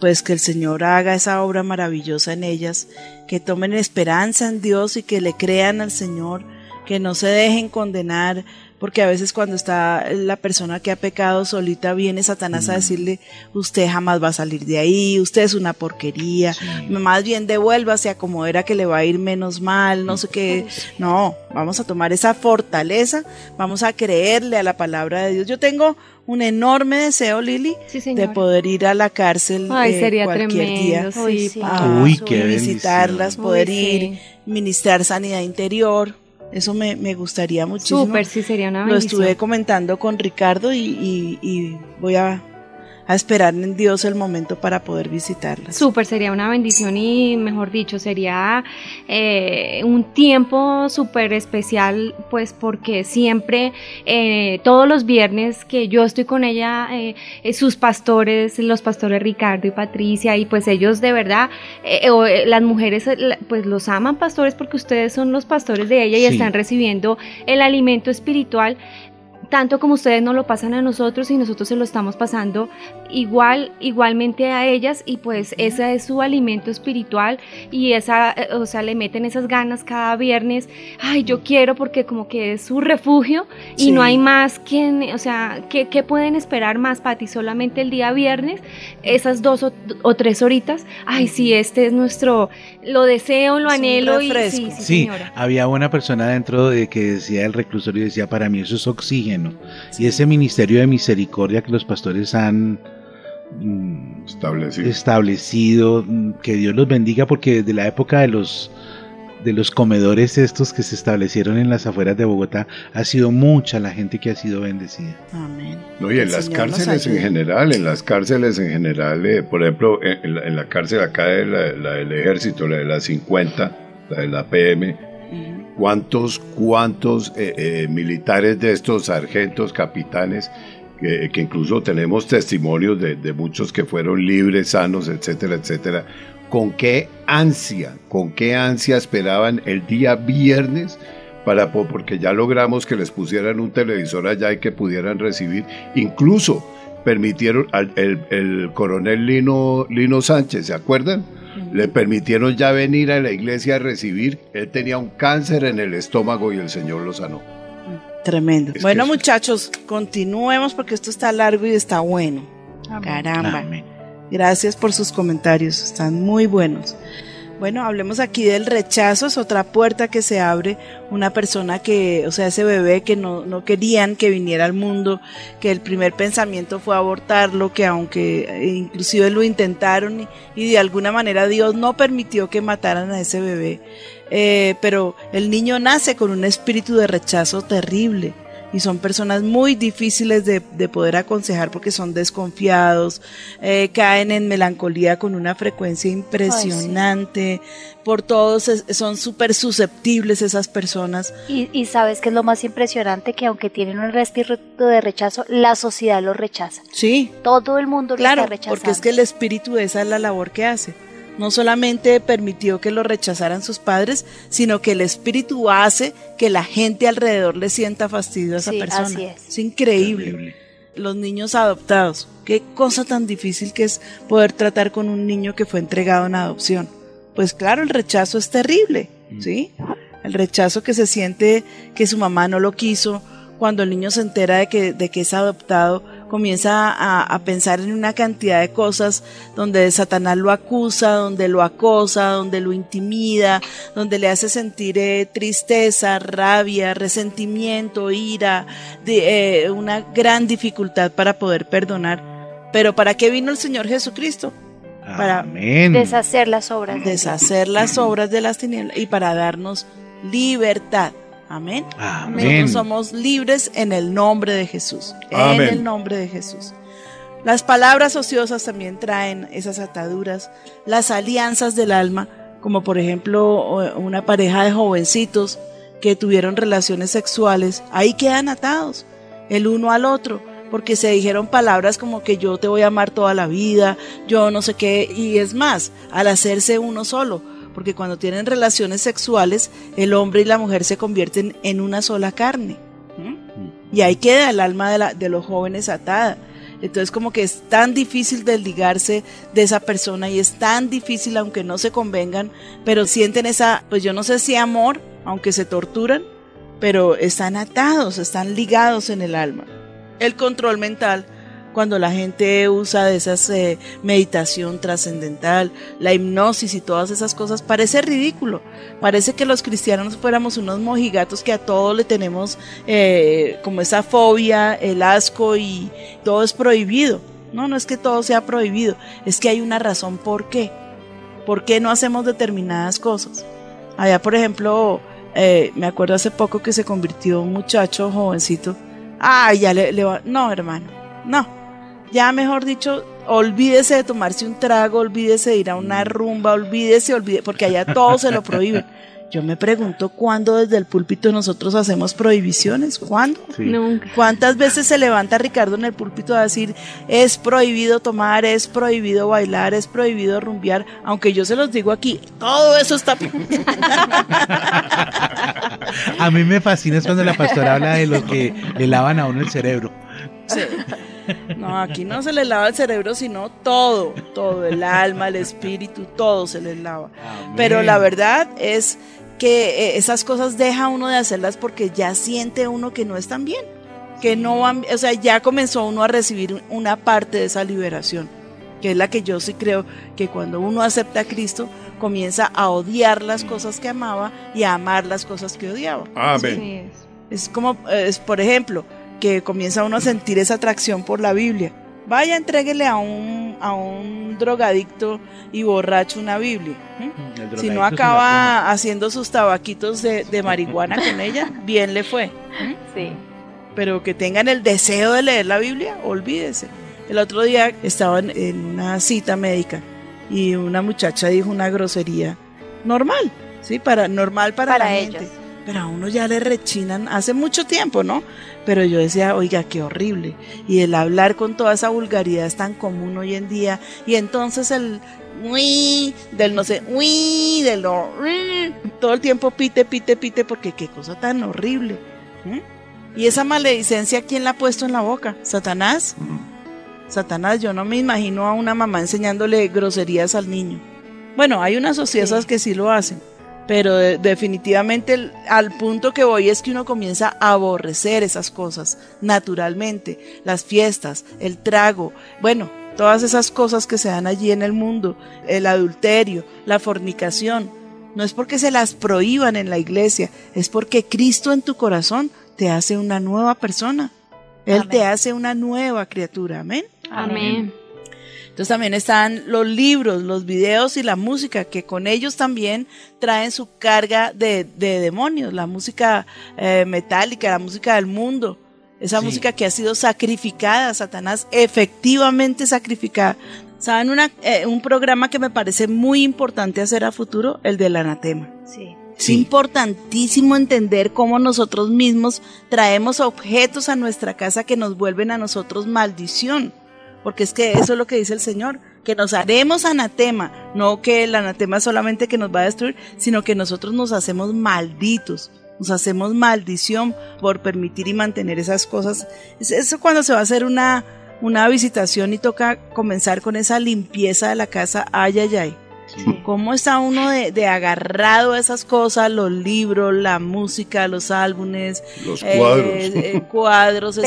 pues que el Señor haga esa obra maravillosa en ellas, que tomen esperanza en Dios y que le crean al Señor, que no se dejen condenar, porque a veces cuando está la persona que ha pecado solita viene Satanás a decirle, usted jamás va a salir de ahí, usted es una porquería, más bien devuélvase a como era que le va a ir menos mal, no sé qué. No, vamos a tomar esa fortaleza, vamos a creerle a la palabra de Dios. Yo tengo un enorme deseo, Lili, Sí, de poder ir a la cárcel Ay, eh, sería cualquier tremendo. día. Sí, a Uy, qué visitarlas, bendición. poder Uy, ir, ministrar sanidad interior. Eso me, me gustaría muchísimo. Súper, sí, sería una Lo bendición. estuve comentando con Ricardo y, y- y voy a, a esperar en Dios el momento para poder visitarlas. Súper, sería una bendición y, mejor dicho, sería eh, un tiempo súper especial, pues porque siempre, eh, todos los viernes que yo estoy con ella, eh, sus pastores, los pastores Ricardo y Patricia, y pues ellos de verdad, eh, o, eh, las mujeres, pues los aman pastores porque ustedes son los pastores de ella y Sí. están recibiendo el alimento espiritual. Tanto como ustedes nos lo pasan a nosotros y nosotros se lo estamos pasando igual, igualmente a ellas y pues ese es su alimento espiritual y esa, o sea, le meten esas ganas cada viernes, ay, yo quiero porque como que es su refugio y Sí. no hay más quien, o sea, ¿qué, qué pueden esperar más, Pati? Solamente el día viernes, esas dos o, o tres horitas, ay, sí, este es nuestro, lo deseo, lo anhelo y sí, sí, Sí, señora. había una persona dentro de que decía el reclusorio, decía, para mí eso es oxígeno. Y ese ministerio de misericordia que los pastores han Establecido. establecido, mm, que Dios los bendiga, porque desde la época de los de los comedores estos que se establecieron en las afueras de Bogotá, ha sido mucha la gente que ha sido bendecida. Amén. No, y en El las cárceles en general, en las cárceles en general, eh, por ejemplo, en, en la, en la cárcel acá de la, la del ejército, la de la 50, la de la PM. ¿cuántos, cuántos eh, eh, militares de estos sargentos, capitanes, que, que incluso tenemos testimonios de, de muchos que fueron libres, sanos, etcétera, etcétera, con qué ansia, con qué ansia esperaban el día viernes para po- porque ya logramos que les pusieran un televisor allá y que pudieran recibir, incluso permitieron al el, el coronel Lino, Lino Sánchez, ¿se acuerdan? Le permitieron ya venir a la iglesia a recibir, él tenía un cáncer en el estómago y el Señor lo sanó. Tremendo. Es bueno, muchachos, continuemos porque esto está largo y está bueno. Caramba. Amén. Gracias por sus comentarios, están muy buenos. Bueno, hablemos aquí del rechazo, es otra puerta que se abre, una persona que, o sea, ese bebé que no, no querían que viniera al mundo, que el primer pensamiento fue abortarlo, que aunque eh, inclusive lo intentaron y, y de alguna manera Dios no permitió que mataran a ese bebé, Eh, pero el niño nace con un espíritu de rechazo terrible. Y son personas muy difíciles de, de poder aconsejar porque son desconfiados, eh, caen en melancolía con una frecuencia impresionante, por todos es- son súper susceptibles esas personas. Y, y sabes que es lo más impresionante que aunque tienen un espíritu de rechazo, la sociedad los rechaza. Sí, Todo el mundo lo claro, está rechazando. porque es que el espíritu esa es la labor que hace. No solamente permitió que lo rechazaran sus padres, sino que el espíritu hace que la gente alrededor le sienta fastidio a esa Sí, persona. así es. es increíble. Terrible. los niños adoptados. Qué cosa tan difícil que es poder tratar con un niño que fue entregado en adopción. Pues claro, el rechazo es terrible, ¿sí? El rechazo que se siente que su mamá no lo quiso, cuando el niño se entera de que, de que es adoptado, comienza a, a pensar en una cantidad de cosas donde Satanás lo acusa, donde lo acosa, donde lo intimida, donde le hace sentir eh, tristeza, rabia, resentimiento, ira, de, eh, una gran dificultad para poder perdonar. Pero ¿para qué vino el Señor Jesucristo? Para Amén. Deshacer las obras. de deshacer las obras de las tinieblas y para darnos libertad. Amén. Amén. Nosotros somos libres en el nombre de Jesús. En Amén. el nombre de Jesús. Las palabras ociosas también traen esas ataduras, las alianzas del alma, como por ejemplo una pareja de jovencitos que tuvieron relaciones sexuales, ahí quedan atados el uno al otro, porque se dijeron palabras como que yo te voy a amar toda la vida, yo no sé qué, y es más, al hacerse uno solo, porque cuando tienen relaciones sexuales, el hombre y la mujer se convierten en una sola carne. ¿m? Y ahí queda el alma de, la- de los jóvenes atada. Entonces como que es tan difícil desligarse de esa persona y es tan difícil aunque no se convengan, pero sienten esa, pues yo no sé si amor, aunque se torturan, pero están atados, están ligados en el alma. El control mental, cuando la gente usa de esas eh, meditación trascendental, la hipnosis y todas esas cosas, parece ridículo. Parece que los cristianos fuéramos unos mojigatos que a todos le tenemos eh, como esa fobia, el asco y todo es prohibido. No, no es que todo sea prohibido, es que hay una razón por qué. ¿Por qué no hacemos determinadas cosas? Allá, por ejemplo, eh, me acuerdo hace poco que se convirtió un muchacho jovencito. Ah, ya le, le va. No, hermano, no. Ya mejor dicho, olvídese de tomarse un trago, olvídese de ir a una rumba, olvídese, olvídese, porque allá todo se lo prohíben. Yo me pregunto cuándo desde el púlpito nosotros hacemos prohibiciones, ¿cuándo? Sí. Nunca. ¿Cuántas veces se levanta Ricardo en el púlpito a decir es prohibido tomar, es prohibido bailar, es prohibido rumbear? Aunque yo se los digo aquí, todo eso está... A mí me fascina es cuando la pastora habla de los que le lavan a uno el cerebro. Sí. No, aquí no se les lava el cerebro, sino todo, todo, el alma, el espíritu, todo se les lava. Pero la verdad es que eh, esas cosas deja uno de hacerlas porque ya siente uno que no están bien, que no van, o sea, ya comenzó uno a recibir una parte de esa liberación, que es la que yo sí creo que cuando uno acepta a Cristo comienza a odiar las cosas que amaba y a amar las cosas que odiaba. Amén. Sí es. Es como, eh, es, por ejemplo, que comienza uno a sentir esa atracción por la Biblia. Vaya, entréguele a un, a un drogadicto y borracho una Biblia. ¿m? El Si no acaba haciendo sus tabaquitos de, de marihuana con ella, bien le fue. Sí. Pero que tengan el deseo de leer la Biblia, olvídese. El otro día estaba en, en una cita médica y una muchacha dijo una grosería normal, ¿sí? Para, normal para, Para la ellos. gente. Pero a uno ya le rechinan hace mucho tiempo, ¿no? Pero yo decía, oiga, qué horrible. Y el hablar con toda esa vulgaridad es tan común hoy en día. Y entonces el uy, del no sé, uy, del no, uy, todo el tiempo pite, pite, pite, porque qué cosa tan horrible. ¿eh? Y esa maledicencia, ¿quién la ha puesto en la boca? ¿Satanás? Satanás, yo no me imagino a una mamá enseñándole groserías al niño. Bueno, hay unas ociosas que sí lo hacen, pero de- definitivamente el- al punto que voy es que uno comienza a aborrecer esas cosas naturalmente, las fiestas, el trago, bueno, todas esas cosas que se dan allí en el mundo, el adulterio, la fornicación. No es porque se las prohíban en la iglesia, es porque Cristo en tu corazón te hace una nueva persona. Él te hace una nueva criatura, amén. Amén. Entonces también están los libros, los videos y la música, que con ellos también traen su carga de, de demonios, la música eh, metálica, la música del mundo, esa Sí. música que ha sido sacrificada, Satanás, efectivamente sacrificada. ¿Saben una, eh, un programa que me parece muy importante hacer a futuro? El del anatema. Sí. Es Sí. importantísimo entender cómo nosotros mismos traemos objetos a nuestra casa que nos vuelven a nosotros maldición. Porque es que eso es lo que dice el Señor, que nos haremos anatema, no que el anatema solamente que nos va a destruir, sino que nosotros nos hacemos malditos, nos hacemos maldición por permitir y mantener esas cosas. Es eso cuando se va a hacer una, una visitación y toca comenzar con esa limpieza de la casa, ay, ay, ay. Sí. ¿Cómo está uno de, de agarrado a esas cosas? Los libros, la música, los álbumes, Los eh, cuadros. eh, cuadros,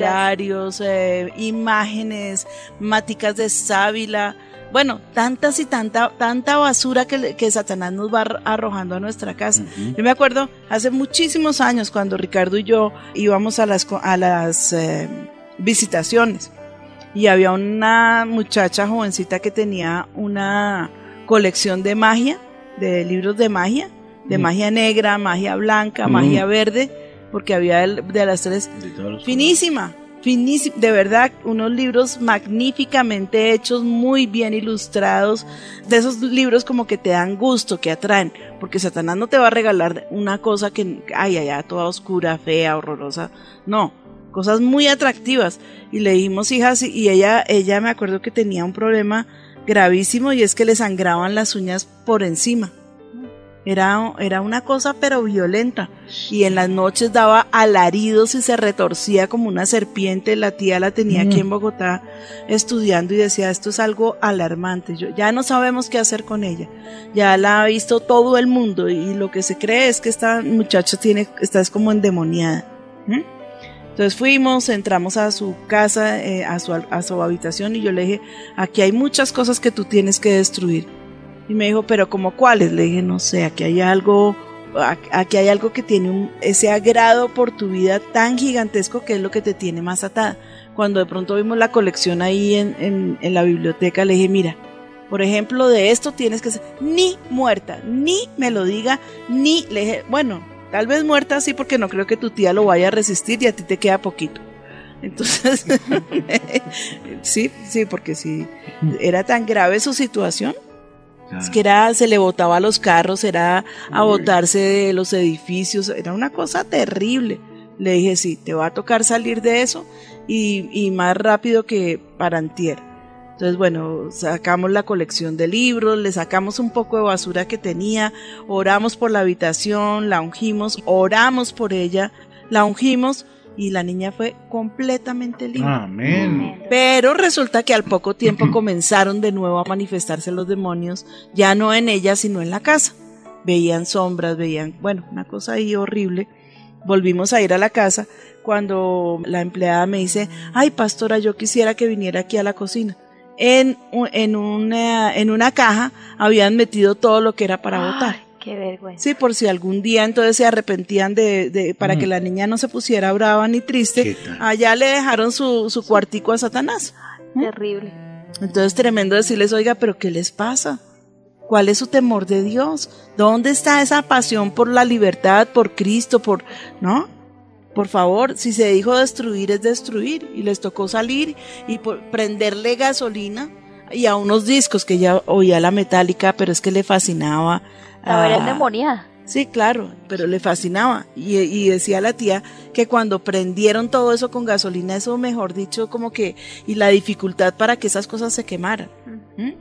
escapularios, eh, imágenes, máticas de sábila. Bueno, tantas y tanta, tanta basura que, que Satanás nos va ar- arrojando a nuestra casa. Yo me acuerdo hace muchísimos años cuando Ricardo y yo íbamos a las, a las eh, visitaciones y había una muchacha jovencita que tenía una colección de magia, de libros de magia, de Mm. magia negra, magia blanca, Mm. magia verde, porque había el- de las tres De finísima, finísima, de verdad, unos libros magníficamente hechos, muy bien ilustrados, de esos libros como que te dan gusto, que atraen, porque Satanás no te va a regalar una cosa que, ay, ay, toda oscura, fea, horrorosa, no, cosas muy atractivas. Y le dijimos, hijas, y ella, ella me acuerdo que tenía un problema gravísimo y es que le sangraban las uñas por encima. Era, era una cosa pero violenta y en las noches daba alaridos y se retorcía como una serpiente. La tía la tenía aquí Mm. en Bogotá estudiando y decía esto es algo alarmante. Yo, ya no sabemos qué hacer con ella. Ya la ha visto todo el mundo y lo que se cree es que esta muchacha tiene, está es como endemoniada. ¿Mm? Entonces fuimos, entramos a su casa, eh, a, su, a su habitación y yo le dije, aquí hay muchas cosas que tú tienes que destruir. Y me dijo, pero como cuáles? Le dije, no sé, aquí hay algo, aquí hay algo que tiene un- ese agrado por tu vida tan gigantesco que es lo que te tiene más atada. Cuando de pronto vimos la colección ahí en, en- en la biblioteca, le dije, mira, por ejemplo, de esto tienes que ser ni muerta, ni me lo diga, ni le dije, bueno, tal vez muerta sí, porque no creo que tu tía lo vaya a resistir y a ti te queda poquito. Entonces, sí, sí, porque si era tan grave su situación, es que era, se le botaba a los carros, era a botarse de los edificios, era una cosa terrible. Le dije, sí, te va a tocar salir de eso y, y más rápido que para antier. Entonces, bueno, sacamos la colección de libros, le sacamos un poco de basura que tenía, oramos por la habitación, la ungimos, oramos por ella, la ungimos y la niña fue completamente libre. Amén. Pero resulta que al poco tiempo comenzaron de nuevo a manifestarse los demonios, ya no en ella, sino en la casa. Veían sombras, veían, bueno, una cosa ahí horrible. Volvimos a ir a la casa cuando la empleada me dice, ay pastora, yo quisiera que viniera aquí a la cocina. En, en, una, en una caja habían metido todo lo que era para Ay, botar. Qué vergüenza. Sí, por si algún día entonces se arrepentían de, de para Mm. que la niña no se pusiera brava ni triste, allá le dejaron su, su cuartico a Satanás. Terrible. Entonces tremendo decirles, oiga, pero ¿qué les pasa? ¿Cuál es su temor de Dios? ¿Dónde está esa pasión por la libertad, por Cristo, por... ¿No? Por favor, si se dijo destruir es destruir y les tocó salir y por- prenderle gasolina y a unos discos que ya oía la metálica, pero es que le fascinaba. La ah, endemoniada. Sí, claro, pero le fascinaba. Y, y decía la tía que cuando prendieron todo eso con gasolina, eso mejor dicho, como que, y la dificultad para que esas cosas se quemaran. ¿Mm?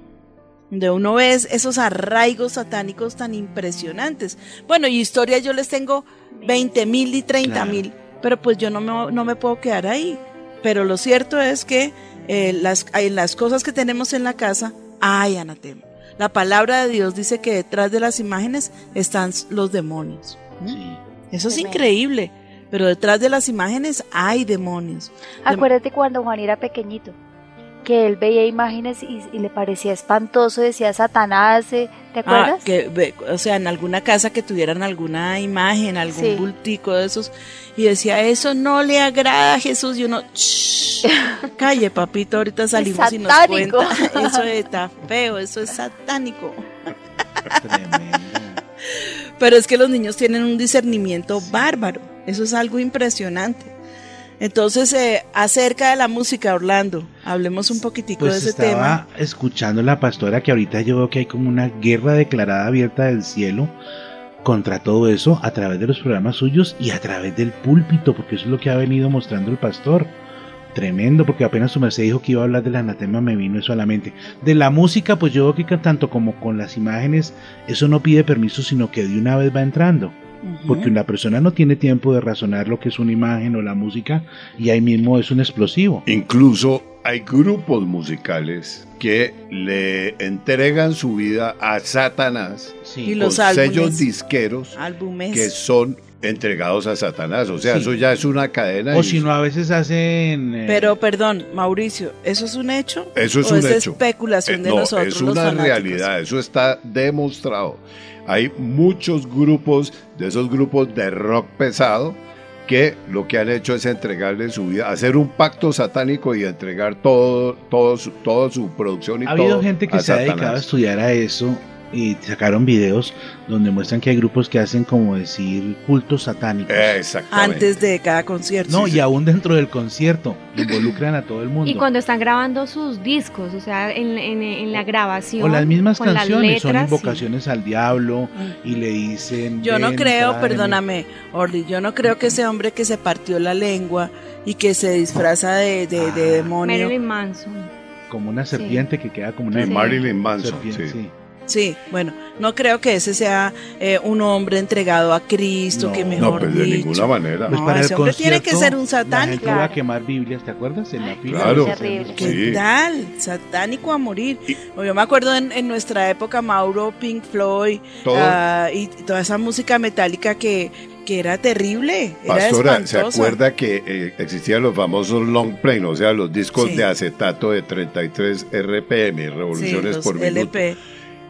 Donde uno ve esos arraigos satánicos tan impresionantes. Bueno, y historia yo les tengo 20 mil y 30 Claro. Pero pues yo no me, no me puedo quedar ahí. Pero lo cierto es que eh, las, en las cosas que tenemos en la casa hay anatema. La palabra de Dios dice que detrás de las imágenes están los demonios. ¿Mm? Sí. Eso es Tremendo. increíble. Pero detrás de las imágenes hay demonios. Dem- Acuérdate cuando Juan era pequeñito. Que él veía imágenes y, y le parecía espantoso, decía Satanás, eh, ¿te Ah, acuerdas? que, o sea, en alguna casa que tuvieran alguna imagen, algún Sí. bultico de esos, y decía, eso no le agrada a Jesús, y uno, "Shh, calle papito, ahorita salimos y nos cuenta, eso está feo, eso es satánico. Tremendo. Pero es que los niños tienen un discernimiento bárbaro, eso es algo impresionante. Entonces, eh, acerca de la música, Orlando, hablemos un poquitico Pues de ese estaba tema. escuchando la pastora que ahorita yo veo que hay como una guerra declarada abierta del cielo contra todo eso a través de los programas suyos y a través del púlpito, porque eso es lo que ha venido mostrando el pastor. Tremendo, porque apenas su merced dijo que iba a hablar del anatema, me vino eso a la mente. De la música, pues yo veo que tanto como con las imágenes, eso no pide permiso, sino que de una vez va entrando. Porque una persona no tiene tiempo de razonar lo que es una imagen o la música y ahí mismo es un explosivo. Incluso hay grupos musicales que le entregan su vida a Satanás Sí. Y los con álbumes. sellos disqueros Álbumes. que son entregados a Satanás. O sea, Sí. eso ya es una cadena. O si no, a veces hacen... eh, Pero perdón, Mauricio, ¿eso es un hecho? Eso es ¿O un es hecho. especulación Eh, de no, nosotros? es una realidad, eso está demostrado. Hay muchos grupos, de esos grupos de rock pesado, que lo que han hecho es entregarle su vida, hacer un pacto satánico y entregar todo, todo su, toda su producción y ha todo habido gente que a se ha dedicado a estudiar a eso y sacaron videos donde muestran que hay grupos que hacen como decir cultos satánicos. Exactamente. Antes de cada concierto. no, sí, y sí. aún dentro del concierto involucran a todo el mundo. Y cuando están grabando sus discos, o sea, en, en- en la grabación. o las mismas con las canciones son letras, sí. invocaciones al diablo y le dicen... Yo no "Ven, creo, tráeme". perdóname, Orly, yo no creo que ese hombre que se partió la lengua y que se disfraza de, de, de Ah. demonio. Marilyn Manson. Como una serpiente que queda como Sí, una Sí. Marilyn Manson, serpiente, sí. Sí. Sí, bueno, no creo que ese sea eh, un hombre entregado a Cristo, No, que mejor No, pues de dicho. ninguna manera. Pues No, para ese el hombre tiene que concierto, ser un La satánico. gente iba a Claro. quemar Biblias, ¿te acuerdas? En la fila. Claro. Terrible. ¿Qué Sí. tal? Satánico a morir. Y- O Yo me acuerdo en, en nuestra época, Mauro, Pink Floyd ah, y toda esa música metálica que, que era terrible. Era Pastora, ¿se espantosa. acuerda que eh, existían los famosos long play, o sea, los discos Sí. de acetato de 33 RPM, Sí, revoluciones los por minuto? LP.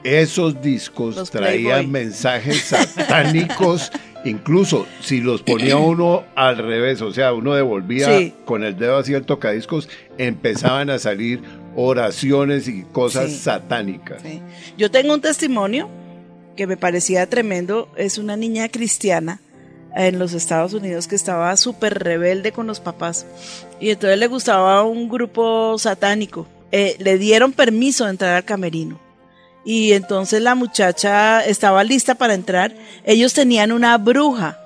Esos discos Los traían Playboy. mensajes satánicos, incluso si los ponía uno al revés, o sea, uno devolvía Sí. con el dedo hacia el tocadiscos, empezaban a salir oraciones y cosas Sí. satánicas. Sí. Yo tengo un testimonio que me parecía tremendo. Es una niña cristiana en los Estados Unidos que estaba súper rebelde con los papás. Y entonces le gustaba un grupo satánico. Eh, le dieron permiso de entrar al camerino. Y entonces la muchacha estaba lista para entrar. Ellos tenían una bruja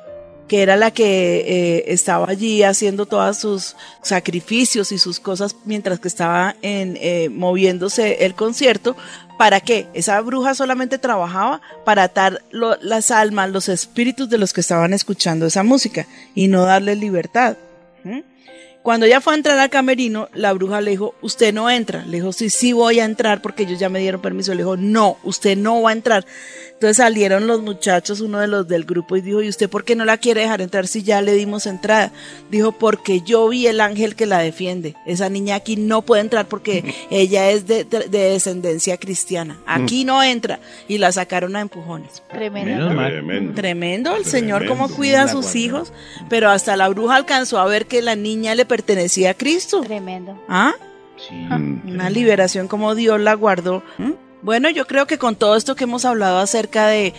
que era la que eh, estaba allí haciendo todos sus sacrificios y sus cosas mientras que estaba en, eh, moviéndose el concierto. ¿Para qué? Esa bruja solamente trabajaba para atar lo- las almas, los espíritus de los que estaban escuchando esa música y no darles libertad. Cuando ella fue a entrar al camerino, la bruja le dijo, usted no entra. Le dijo, sí, sí voy a entrar porque ellos ya me dieron permiso. Le dijo, no, usted no va a entrar. Entonces salieron los muchachos, uno de los del grupo, y dijo, ¿y usted por qué no la quiere dejar entrar si ya le dimos entrada? Dijo, porque yo vi el ángel que la defiende. Esa niña aquí no puede entrar porque ella es de, de- de descendencia cristiana. Aquí no entra. Y la sacaron a empujones. Tremendo. Tremendo. Tremendo el Señor cómo cuida a sus hijos, pero hasta la bruja alcanzó a ver que la niña le pertenecía a Cristo. Tremendo. ¿Ah? Sí. Mm. Una liberación como Dios la guardó. ¿Mm? Bueno, yo creo que con todo esto que hemos hablado acerca de,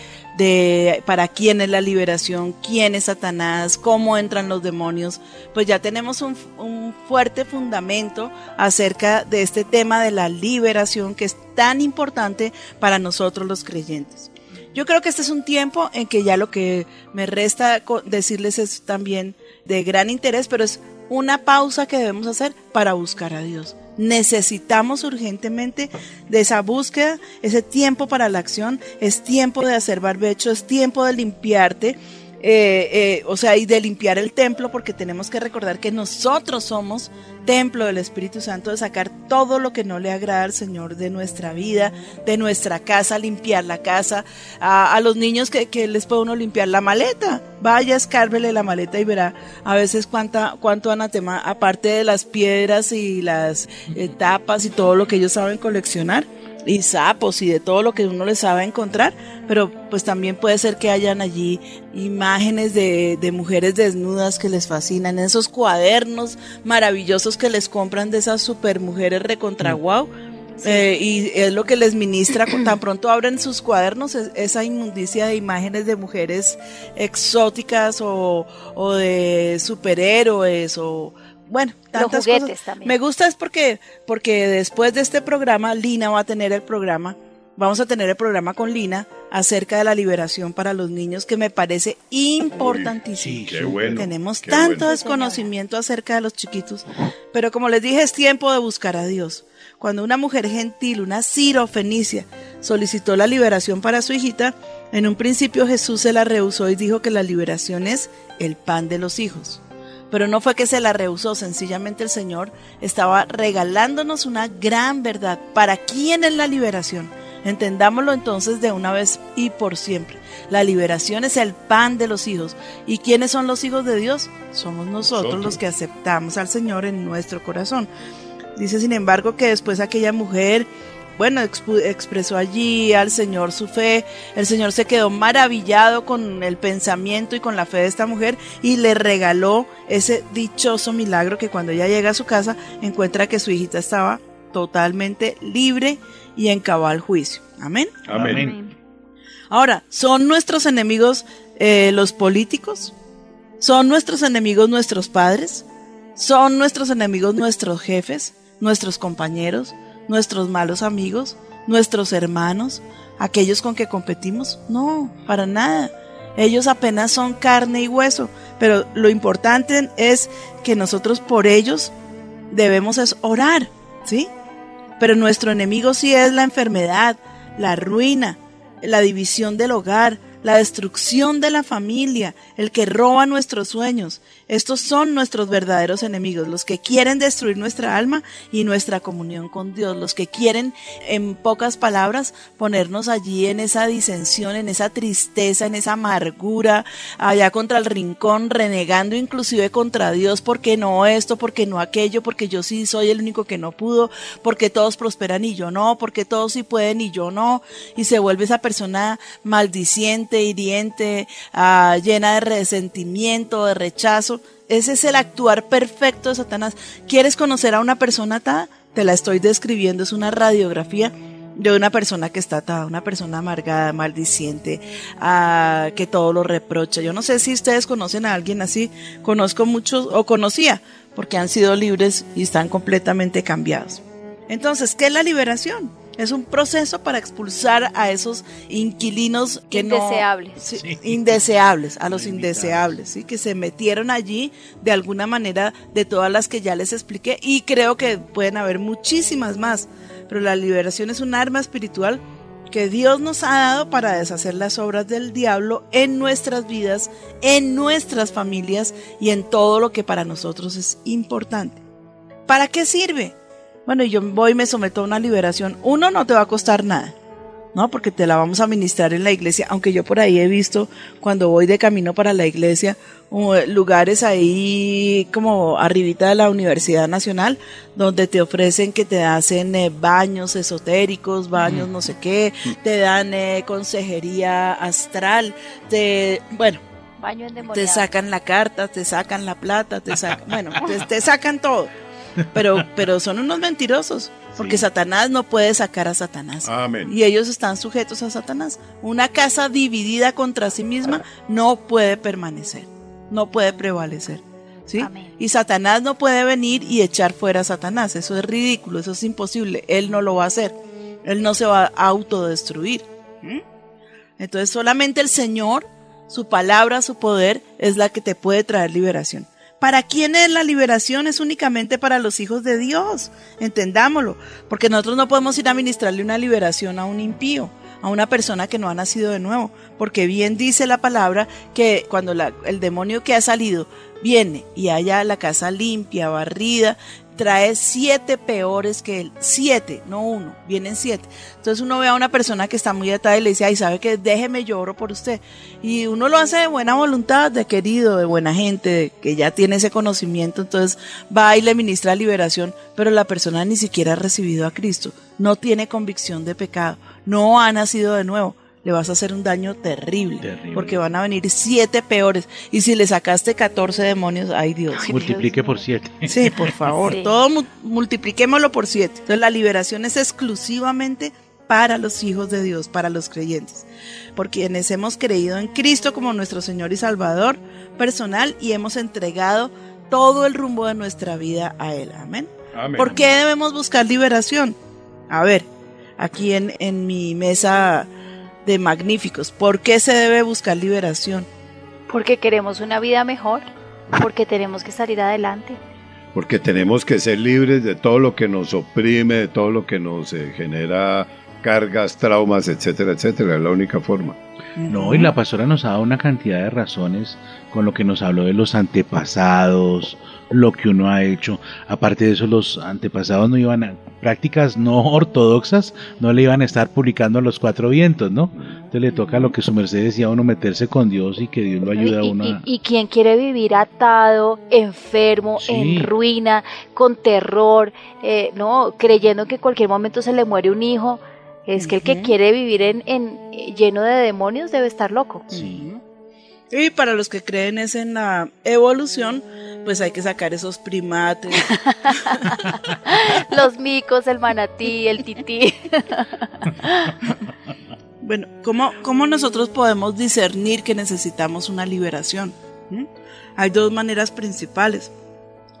para quién es la liberación, quién es Satanás, cómo entran los demonios, pues ya tenemos un, un fuerte fundamento acerca de este tema de la liberación que es tan importante para nosotros los creyentes. Yo creo que este es un tiempo en que ya lo que me resta decirles es también de gran interés, pero es una pausa que debemos hacer para buscar a Dios. Necesitamos urgentemente de esa búsqueda, ese tiempo para la acción, es tiempo de hacer barbecho, es tiempo de limpiarte, eh, eh, o sea, y de limpiar el templo, porque tenemos que recordar que nosotros somos templo del Espíritu Santo, de sacar todo lo que no le agrada al Señor de nuestra vida, de nuestra casa, limpiar la casa, a, los niños que, que les puede uno limpiar la maleta, vaya, escárvele la maleta y verá a veces cuánta, cuánto anatema, aparte de las piedras y las eh, tapas y todo lo que ellos saben coleccionar, y sapos y de todo lo que uno les sabe encontrar, pero pues también puede ser que hayan allí imágenes de, de mujeres desnudas que les fascinan, esos cuadernos maravillosos que les compran de esas super mujeres recontra guau. eh, y es lo que les ministra, tan pronto abren sus cuadernos, es- esa inmundicia de imágenes de mujeres exóticas o, o de superhéroes o bueno, tantas juguetes cosas. también. Me gusta es porque, porque después de este programa, Lina va a tener el programa, vamos a tener el programa con Lina acerca de la liberación para los niños, que me parece importantísimo. Sí, Qué bueno. Tenemos qué tanto bueno. desconocimiento acerca de los chiquitos, pero como les dije, es tiempo de buscar a Dios. Cuando una mujer gentil, una sirofenicia, solicitó la liberación para su hijita, en un principio Jesús se la rehusó y dijo que la liberación es el pan de los hijos. Pero no fue que se la rehusó, sencillamente el Señor estaba regalándonos una gran verdad. ¿Para quién es la liberación? Entendámoslo entonces de una vez y por siempre. La liberación es el pan de los hijos. ¿Y quiénes son los hijos de Dios? Somos nosotros, Nosotros. los que aceptamos al Señor en nuestro corazón. Dice, sin embargo, que después aquella mujer, bueno, expresó allí al Señor su fe. El Señor se quedó maravillado con el pensamiento y con la fe de esta mujer y le regaló ese dichoso milagro que cuando ella llega a su casa encuentra que su hijita estaba totalmente libre y en cabal juicio. Amén. Amén. Amén. Ahora, ¿son nuestros enemigos eh, los políticos? ¿Son nuestros enemigos nuestros padres? ¿Son nuestros enemigos nuestros jefes, nuestros compañeros, nuestros malos amigos, nuestros hermanos, aquellos con que competimos? No, para nada. Ellos apenas son carne y hueso, pero lo importante es que nosotros por ellos debemos es orar, ¿sí? Pero nuestro enemigo sí es la enfermedad, la ruina, la división del hogar, la destrucción de la familia, el que roba nuestros sueños. Estos son nuestros verdaderos enemigos, los que quieren destruir nuestra alma y nuestra comunión con Dios, los que quieren, en pocas palabras, ponernos allí en esa disensión, en esa tristeza, en esa amargura, allá contra el rincón, renegando inclusive contra Dios, porque no esto, porque no aquello, porque yo sí soy el único que no pudo, porque todos prosperan y yo no, porque todos sí pueden y yo no, y se vuelve esa persona maldiciente, hiriente, ah, llena de resentimiento, de rechazo. Ese es el actuar perfecto de Satanás. ¿Quieres conocer a una persona atada? Te la estoy describiendo, es una radiografía de una persona que está atada, una persona amargada, maldiciente, ah, que todo lo reprocha. Yo no sé si ustedes conocen a alguien así, conozco muchos o conocía, porque han sido libres y están completamente cambiados. Entonces, ¿qué es la liberación? Es un proceso para expulsar a esos inquilinos que no- Indeseables. Sí, Sí. indeseables, a los indeseables, ¿sí? que se metieron allí de alguna manera de todas las que ya les expliqué y creo que pueden haber muchísimas más, pero la liberación es un arma espiritual que Dios nos ha dado para deshacer las obras del diablo en nuestras vidas, en nuestras familias y en todo lo que para nosotros es importante. ¿Para qué sirve? Bueno, y yo voy y me someto a una liberación. Uno, no te va a costar nada, ¿no? Porque te la vamos a ministrar en la iglesia, aunque yo por ahí he visto cuando voy de camino para la iglesia uh, lugares ahí como arribita de la Universidad Nacional donde te ofrecen que te hacen eh, baños esotéricos, baños no sé qué, te dan eh, consejería astral, te, bueno, Baño te sacan la carta, te sacan la plata, te sacan, bueno, te, te sacan todo. Pero, pero son unos mentirosos, porque Sí. Satanás no puede sacar a Satanás. Amén. Y ellos están sujetos a Satanás. Una casa dividida contra sí misma no puede permanecer, no puede prevalecer. ¿sí? Amén. Y Satanás no puede venir y echar fuera a Satanás. Eso es ridículo, eso es imposible. Él no lo va a hacer. Él no se va a autodestruir. ¿Mm? Entonces solamente el Señor, su palabra, su poder, es la que te puede traer liberación. ¿Para quién es la liberación? Es únicamente para los hijos de Dios. Entendámoslo. Porque nosotros no podemos ir a ministrarle una liberación a un impío, a una persona que no ha nacido de nuevo, porque bien dice la palabra que cuando el demonio que ha salido viene y haya la casa limpia, barrida, trae siete peores que él, siete, no uno, vienen siete. Entonces uno ve a una persona que está muy atada y le dice, ay, sabe que déjeme yo oro por usted. Y uno lo hace de buena voluntad, de querido, de buena gente, que ya tiene ese conocimiento, entonces va y le ministra liberación, pero la persona ni siquiera ha recibido a Cristo, no tiene convicción de pecado, no ha nacido de nuevo. Le vas a hacer un daño terrible, Terrible. porque van a venir siete peores. Y si le sacaste 14 demonios, ay Dios. Ay, Multiplique Dios por siete. Sí, por favor, Sí. todo mu- multipliquémoslo por siete. Entonces la liberación es exclusivamente para los hijos de Dios, para los creyentes, por quienes hemos creído en Cristo como nuestro Señor y Salvador personal y hemos entregado todo el rumbo de nuestra vida a Él. Amén. Amén. ¿Por qué debemos buscar liberación? A ver, aquí en, en mi mesa de magníficos, ¿por qué se debe buscar liberación? Porque queremos una vida mejor, porque tenemos que salir adelante. Porque tenemos que ser libres de todo lo que nos oprime, de todo lo que nos eh, genera cargas, traumas, etcétera, etcétera. Es la única forma. No, y la pastora nos ha dado una cantidad de razones con lo que nos habló de los antepasados, lo que uno ha hecho. Aparte de eso, los antepasados no iban a prácticas no ortodoxas, no le iban a estar publicando a los cuatro vientos, ¿no? Entonces le toca lo que su merced decía a uno meterse con Dios y que Dios lo ayude a uno y- y quien quiere vivir atado, enfermo, Sí. en ruina, con terror, eh, no, creyendo que en cualquier momento se le muere un hijo, es que el que quiere vivir en, en- lleno de demonios debe estar loco. Sí. Y para los que creen es en la evolución, pues hay que sacar esos primates. Los micos, el manatí, el tití. Bueno, ¿cómo, cómo nosotros podemos discernir que necesitamos una liberación? ¿Mm? Hay dos maneras principales.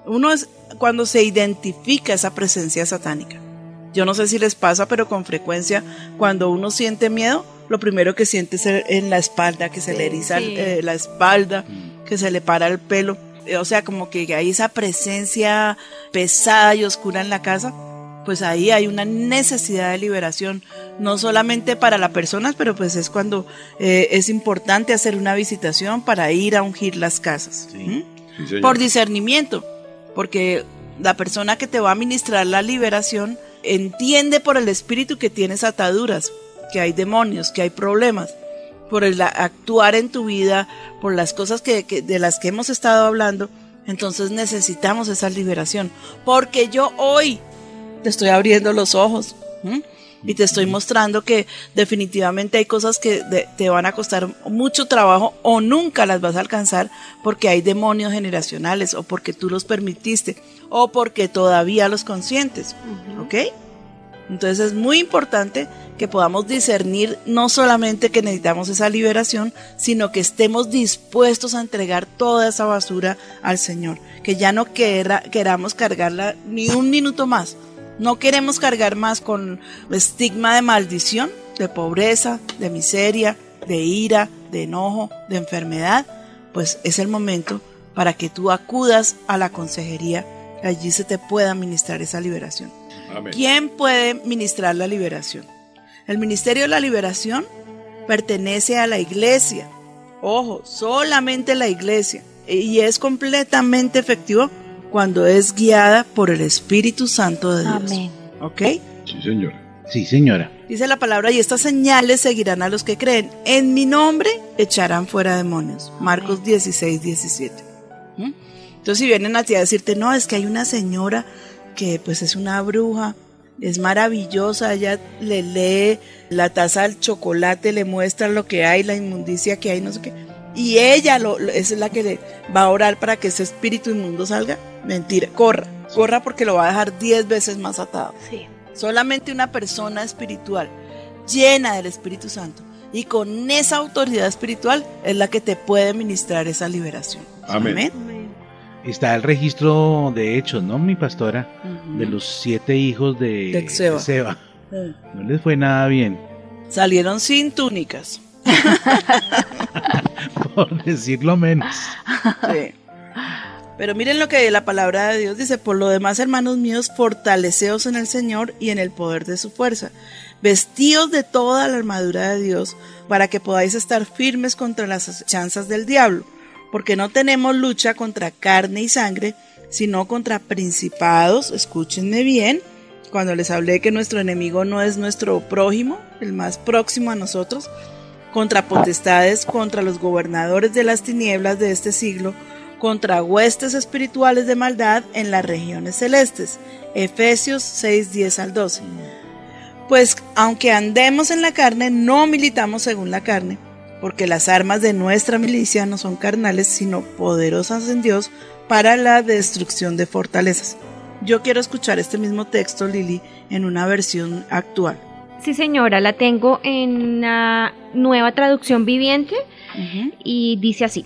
Uno es cuando se identifica esa presencia satánica. Yo no sé si les pasa, pero con frecuencia cuando uno siente miedo, lo primero que siente es en la espalda, que se le eriza Sí. eh, la espalda, que se le para el pelo. Eh, O sea, como que hay esa presencia pesada y oscura en la casa, pues ahí hay una necesidad de liberación, no solamente para las personas, pero pues es cuando eh, es importante hacer una visitación para ir a ungir las casas. Sí. ¿Mm? Por discernimiento, porque la persona que te va a administrar la liberación entiende por el espíritu que tienes ataduras, que hay demonios, que hay problemas, por el actuar en tu vida, por las cosas que, que- de las que hemos estado hablando, entonces necesitamos esa liberación, porque yo hoy te estoy abriendo los ojos ¿m? y te estoy mostrando que definitivamente hay cosas que de- te van a costar mucho trabajo o nunca las vas a alcanzar porque hay demonios generacionales o porque tú los permitiste o porque todavía los consientes. ¿Ok? Entonces es muy importante que podamos discernir no solamente que necesitamos esa liberación, sino que estemos dispuestos a entregar toda esa basura al Señor, que ya no quera- queramos cargarla ni un minuto más. No queremos cargar más con estigma de maldición, de pobreza, de miseria, de ira, de enojo, de enfermedad. Pues es el momento para que tú acudas a la consejería, que allí se te pueda ministrar esa liberación. Amén. ¿Quién puede ministrar la liberación? El Ministerio de la Liberación pertenece a la iglesia. Ojo, solamente la iglesia. Y es completamente efectivo cuando es guiada por el Espíritu Santo de Dios. Amén. ¿Ok? Sí, señor. Sí, señora. Dice la palabra, y estas señales seguirán a los que creen. En mi nombre echarán fuera demonios. Marcos 16, 17. ¿Mm? Entonces, si vienen a ti a decirte, no, es que hay una señora que pues es una bruja, es maravillosa, ella le lee la taza del chocolate, le muestra lo que hay, la inmundicia que hay, no sé qué. Y ella lo, lo- es la que le va a orar para que ese espíritu inmundo salga. Mentira, corra, corra porque lo va a dejar 10 veces más atado. Sí. Solamente una persona espiritual llena del Espíritu Santo y con esa autoridad espiritual es la que te puede ministrar esa liberación. Amén. Está el registro de hechos, ¿no, mi pastora? De los siete hijos de, De Seba. No les fue nada bien, Salieron sin túnicas. por decirlo menos. Sí. Pero miren lo que la palabra de Dios dice, por lo demás, hermanos míos, fortaleceos en el Señor y en el poder de su fuerza. Vestíos de toda la armadura de Dios para que podáis estar firmes contra las chanzas del diablo, porque no tenemos lucha contra carne y sangre, sino contra principados, escúchenme bien, cuando les hablé que nuestro enemigo no es nuestro prójimo, el más próximo a nosotros, contra potestades, contra los gobernadores de las tinieblas de este siglo, contra huestes espirituales de maldad en las regiones celestes. Efesios 6, 10 al 12. Pues aunque andemos en la carne, no militamos según la carne, porque las armas de nuestra milicia no son carnales, sino poderosas en Dios para la destrucción de fortalezas. Yo quiero escuchar este mismo texto, Lili, en una versión actual. Sí, señora, la tengo en la nueva traducción viviente y dice así.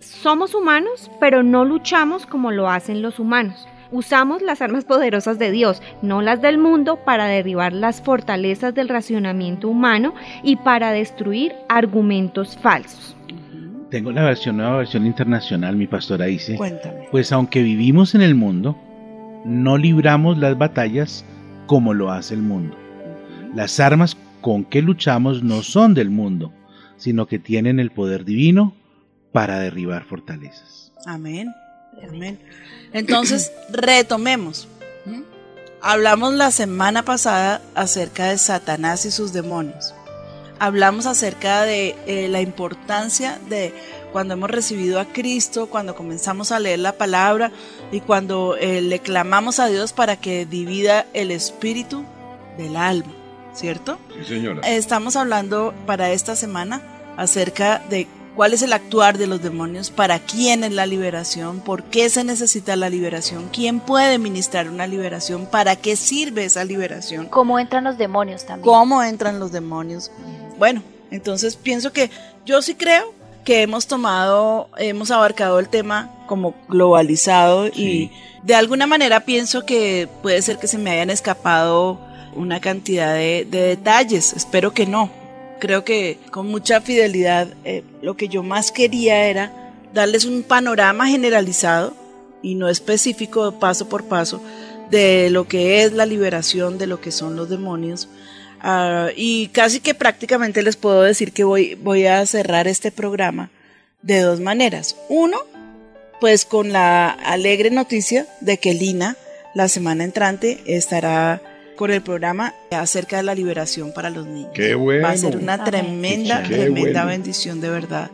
Somos humanos, pero no luchamos como lo hacen los humanos. Usamos las armas poderosas de Dios, no las del mundo, para derribar las fortalezas del racionamiento humano y para destruir argumentos falsos. Tengo la versión, nueva versión internacional, mi pastora dice. Cuéntame. Pues aunque vivimos en el mundo, no libramos las batallas como lo hace el mundo. Las armas con que luchamos no son del mundo, sino que tienen el poder divino para derribar fortalezas. Amén. Amén. Entonces, retomemos. ¿Mm? Hablamos la semana pasada acerca de Satanás y sus demonios. Hablamos acerca de eh, la importancia de cuando hemos recibido a Cristo, cuando comenzamos a leer la palabra y cuando eh, le clamamos a Dios para que divida el espíritu del alma, ¿cierto? Sí, señora. Estamos hablando para esta semana acerca de cuál es el actuar de los demonios, para quién es la liberación, por qué se necesita la liberación, quién puede ministrar una liberación, para qué sirve esa liberación, ¿Cómo entran los demonios también? cómo entran los demonios. Bueno, entonces pienso que yo sí creo que hemos tomado, hemos abarcado el tema como globalizado y de alguna manera pienso que puede ser que se me hayan escapado una cantidad de, de detalles, espero que no. Creo que con mucha fidelidad eh, lo que yo más quería era darles un panorama generalizado y no específico paso por paso de lo que es la liberación, de lo que son los demonios. Ah, y casi que prácticamente les puedo decir que voy, voy a cerrar este programa de dos maneras. Uno, pues con la alegre noticia de que Lina la semana entrante estará con el programa acerca de la liberación para los niños. Qué bueno. Va a ser una tremenda, Qué tremenda bueno. bendición de verdad.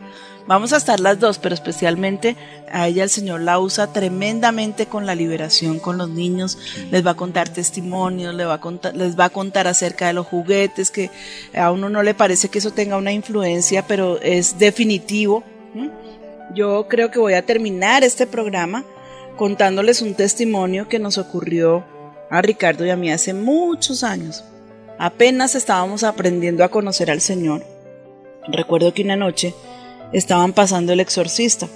Vamos a estar las dos, pero especialmente a ella el Señor la usa tremendamente con la liberación con los niños. Les va a contar testimonios, les va a contar, les va a contar acerca de los juguetes, que a uno no le parece que eso tenga una influencia, pero es definitivo. Yo creo que voy a terminar este programa contándoles un testimonio que nos ocurrió a Ricardo y a mí hace muchos años. Apenas estábamos aprendiendo a conocer al Señor. Recuerdo que una noche estaban pasando el exorcista.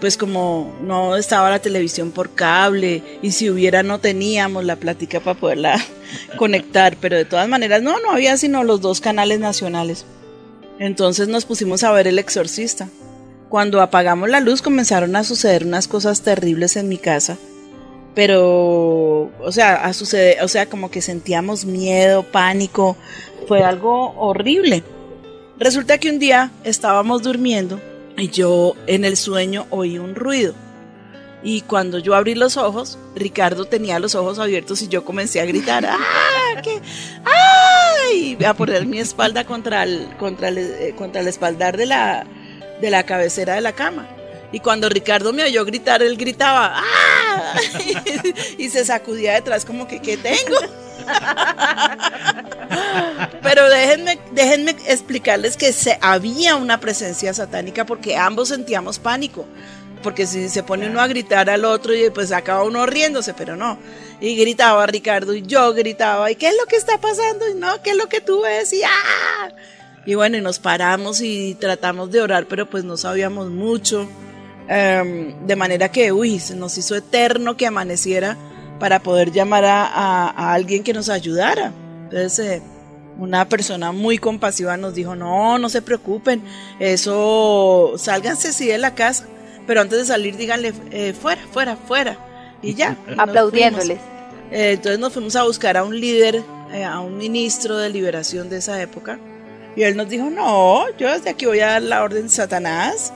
Pues como no estaba la televisión por cable y si hubiera no teníamos la plática para poderla conectar, pero de todas maneras no, no había sino los dos canales nacionales. Entonces nos pusimos a ver el exorcista. Cuando apagamos la luz comenzaron a suceder unas cosas terribles en mi casa. Pero, o sea, a suceder, o sea, como que sentíamos miedo, pánico, fue algo horrible. Resulta que un día estábamos durmiendo y yo en el sueño oí un ruido. Y cuando yo abrí los ojos, Ricardo tenía los ojos abiertos y yo comencé a gritar, ¡ah! ¡ay! A poner mi espalda contra el, contra el, eh, contra el espaldar de la, de la cabecera de la cama. Y cuando Ricardo me oyó gritar, él gritaba, ¡ah! y se sacudía detrás como que, ¿qué tengo? Pero déjenme, déjenme explicarles que se, había una presencia satánica porque ambos sentíamos pánico. Porque si se pone uno a gritar al otro y pues acaba uno riéndose, pero no. Y gritaba Ricardo y yo gritaba, ¿y qué es lo que está pasando? Y no, ¿qué es lo que tú ves? Y ¡ah! Y bueno, y nos paramos y tratamos de orar, pero pues no sabíamos mucho. Em, de manera que, uy, se nos hizo eterno que amaneciera para poder llamar a, a- a alguien que nos ayudara. Entonces, eh, una persona muy compasiva nos dijo, no, no se preocupen, eso, sálganse sí de la casa, pero antes de salir díganle eh, fuera, fuera, fuera. Y ya. Aplaudiéndoles. Eh, entonces nos fuimos a buscar a un líder, eh, a un ministro de liberación de esa época. Y él nos dijo, no, yo desde aquí voy a dar la orden, Satanás,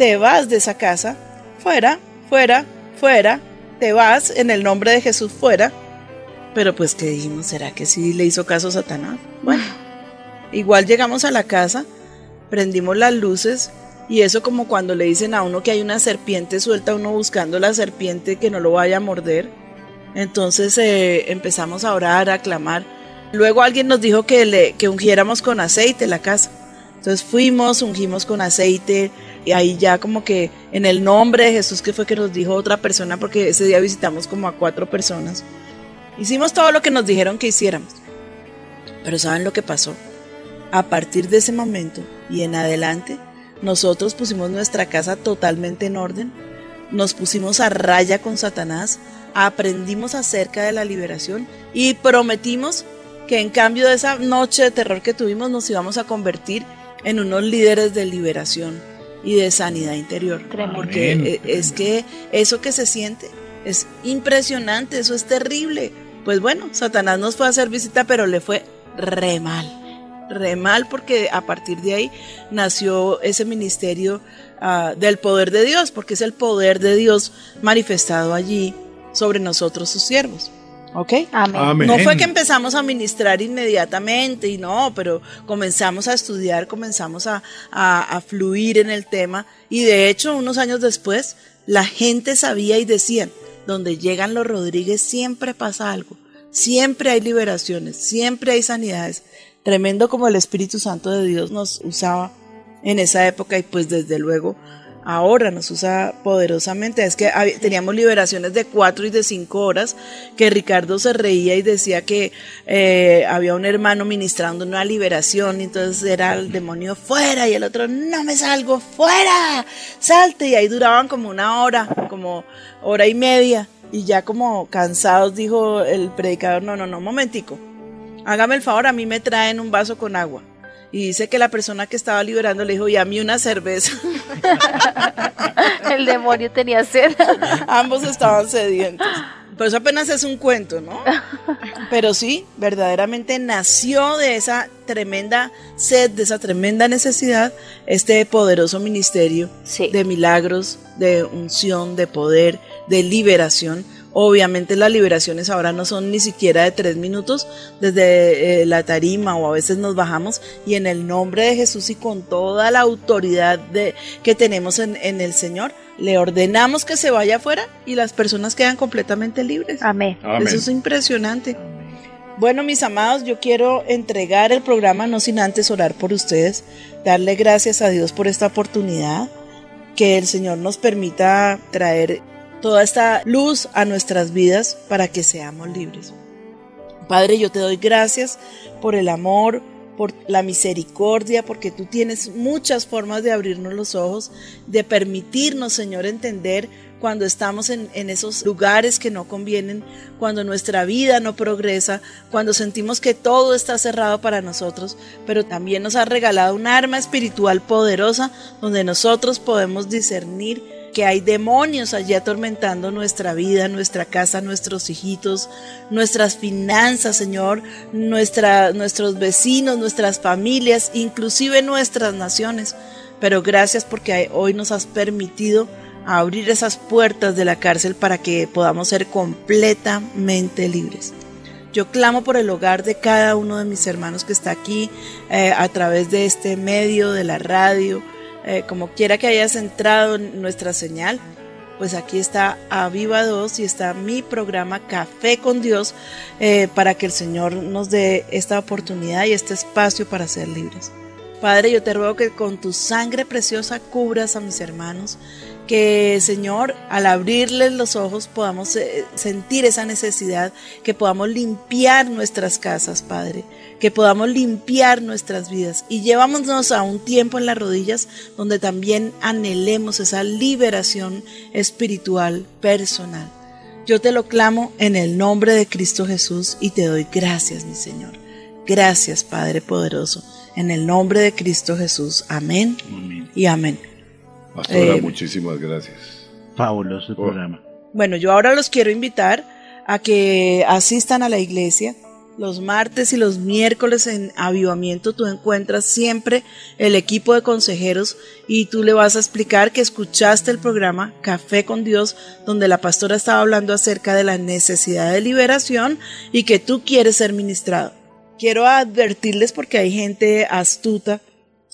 te vas de esa casa, fuera, fuera, fuera, te vas en el nombre de Jesús, fuera. Pero pues que dijimos, ¿será que sí le hizo caso a Satanás? Bueno, igual llegamos a la casa, prendimos las luces y eso como cuando le dicen a uno que hay una serpiente suelta, uno buscando la serpiente que no lo vaya a morder. Entonces eh, empezamos a orar, a clamar. Luego alguien nos dijo que, le, que ungiéramos con aceite la casa. Entonces fuimos, ungimos con aceite y ahí ya como que en el nombre de Jesús que fue que nos dijo otra persona porque ese día visitamos como a cuatro personas. Hicimos todo lo que nos dijeron que hiciéramos. Pero ¿saben lo que pasó? A partir de ese momento y en adelante, nosotros pusimos nuestra casa totalmente en orden, nos pusimos a raya con Satanás, aprendimos acerca de la liberación y prometimos que en cambio de esa noche de terror que tuvimos nos íbamos a convertir en unos líderes de liberación y de sanidad interior. Tremendo. Porque Amén, eh, es que eso que se siente es impresionante, eso es terrible. Pues bueno, Satanás nos fue a hacer visita, pero le fue re mal. Re mal porque a partir de ahí nació ese ministerio ah, del poder de Dios, porque es el poder de Dios manifestado allí sobre nosotros sus siervos. ¿Ok? Amén. Amén. No fue que empezamos a ministrar inmediatamente y no, pero comenzamos a estudiar, comenzamos a, a- a fluir en el tema y de hecho unos años después la gente sabía y decían, donde llegan los Rodríguez siempre pasa algo, siempre hay liberaciones, siempre hay sanidades. Tremendo como el Espíritu Santo de Dios nos usaba en esa época y pues desde luego ahora nos usa poderosamente. Es que teníamos liberaciones de cuatro y de cinco horas, que Ricardo se reía y decía que eh, había un hermano ministrando una liberación y entonces era el demonio fuera y el otro no me salgo, fuera, salte y ahí duraban como una hora, como hora y media y ya como cansados dijo el predicador, no, no, no, momentico, hágame el favor, a mí me traen un vaso con agua. Y dice que la persona que estaba liberando le dijo, y a mí una cerveza. El demonio tenía sed. Ambos estaban sedientos. Pero eso apenas es un cuento, ¿no? Pero sí, verdaderamente nació de esa tremenda sed, de esa tremenda necesidad, este poderoso ministerio Sí. de milagros, de unción, de poder, de liberación. Obviamente las liberaciones ahora no son ni siquiera de tres minutos desde eh, la tarima o a veces nos bajamos y en el nombre de Jesús y con toda la autoridad de, que tenemos en, en el Señor, le ordenamos que se vaya afuera y las personas quedan completamente libres. Amén. Amén. Eso es impresionante. Bueno, mis amados, yo quiero entregar el programa no sin antes orar por ustedes, darle gracias a Dios por esta oportunidad, que el Señor nos permita traer toda esta luz a nuestras vidas para que seamos libres. Padre, yo te doy gracias por el amor, por la misericordia, porque tú tienes muchas formas de abrirnos los ojos, de permitirnos, Señor, entender cuando estamos en, en esos lugares que no convienen, cuando nuestra vida no progresa, cuando sentimos que todo está cerrado para nosotros, pero también nos has regalado un arma espiritual poderosa donde nosotros podemos discernir que hay demonios allí atormentando nuestra vida, nuestra casa, nuestros hijitos, nuestras finanzas, Señor, nuestra, nuestros vecinos, nuestras familias, inclusive nuestras naciones. Pero gracias porque hoy nos has permitido abrir esas puertas de la cárcel para que podamos ser completamente libres. Yo clamo por el hogar de cada uno de mis hermanos que está aquí eh, a través de este medio, de la radio, eh, como quiera que hayas entrado en nuestra señal, pues aquí está a Viva 2 y está mi programa Café con Dios eh, para que el Señor nos dé esta oportunidad y este espacio para ser libres. Padre, yo te ruego que con tu sangre preciosa cubras a mis hermanos, que Señor, al abrirles los ojos podamos eh, sentir esa necesidad, que podamos limpiar nuestras casas, Padre, que podamos limpiar nuestras vidas y llevámonos a un tiempo en las rodillas donde también anhelemos esa liberación espiritual personal. Yo te lo clamo en el nombre de Cristo Jesús y te doy gracias, mi Señor. Gracias, Padre poderoso. En el nombre de Cristo Jesús. Amén Amén. y amén. Pastora, Eh, muchísimas gracias. Fabuloso el Oh. programa. Bueno, yo ahora los quiero invitar a que asistan a la iglesia. Los martes y los miércoles en Avivamiento tú encuentras siempre el equipo de consejeros y tú le vas a explicar que escuchaste el programa Café con Dios donde la pastora estaba hablando acerca de la necesidad de liberación y que tú quieres ser ministrado. Quiero advertirles porque hay gente astuta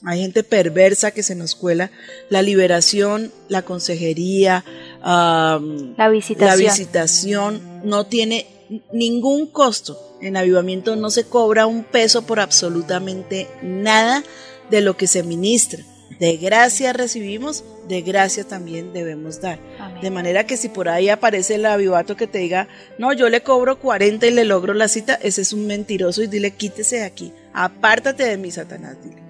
hay gente perversa que se nos cuela. La liberación, la consejería, La visitación. la visitación no tiene ningún costo. En avivamiento no se cobra un peso por absolutamente nada de lo que se ministra. De gracia recibimos, de gracia también debemos dar. Amén. De manera que si por ahí aparece el avivato que te diga, no, yo le cobro 40 y le logro la cita, ese es un mentiroso y dile, quítese de aquí, apártate de mí, Satanás, dile.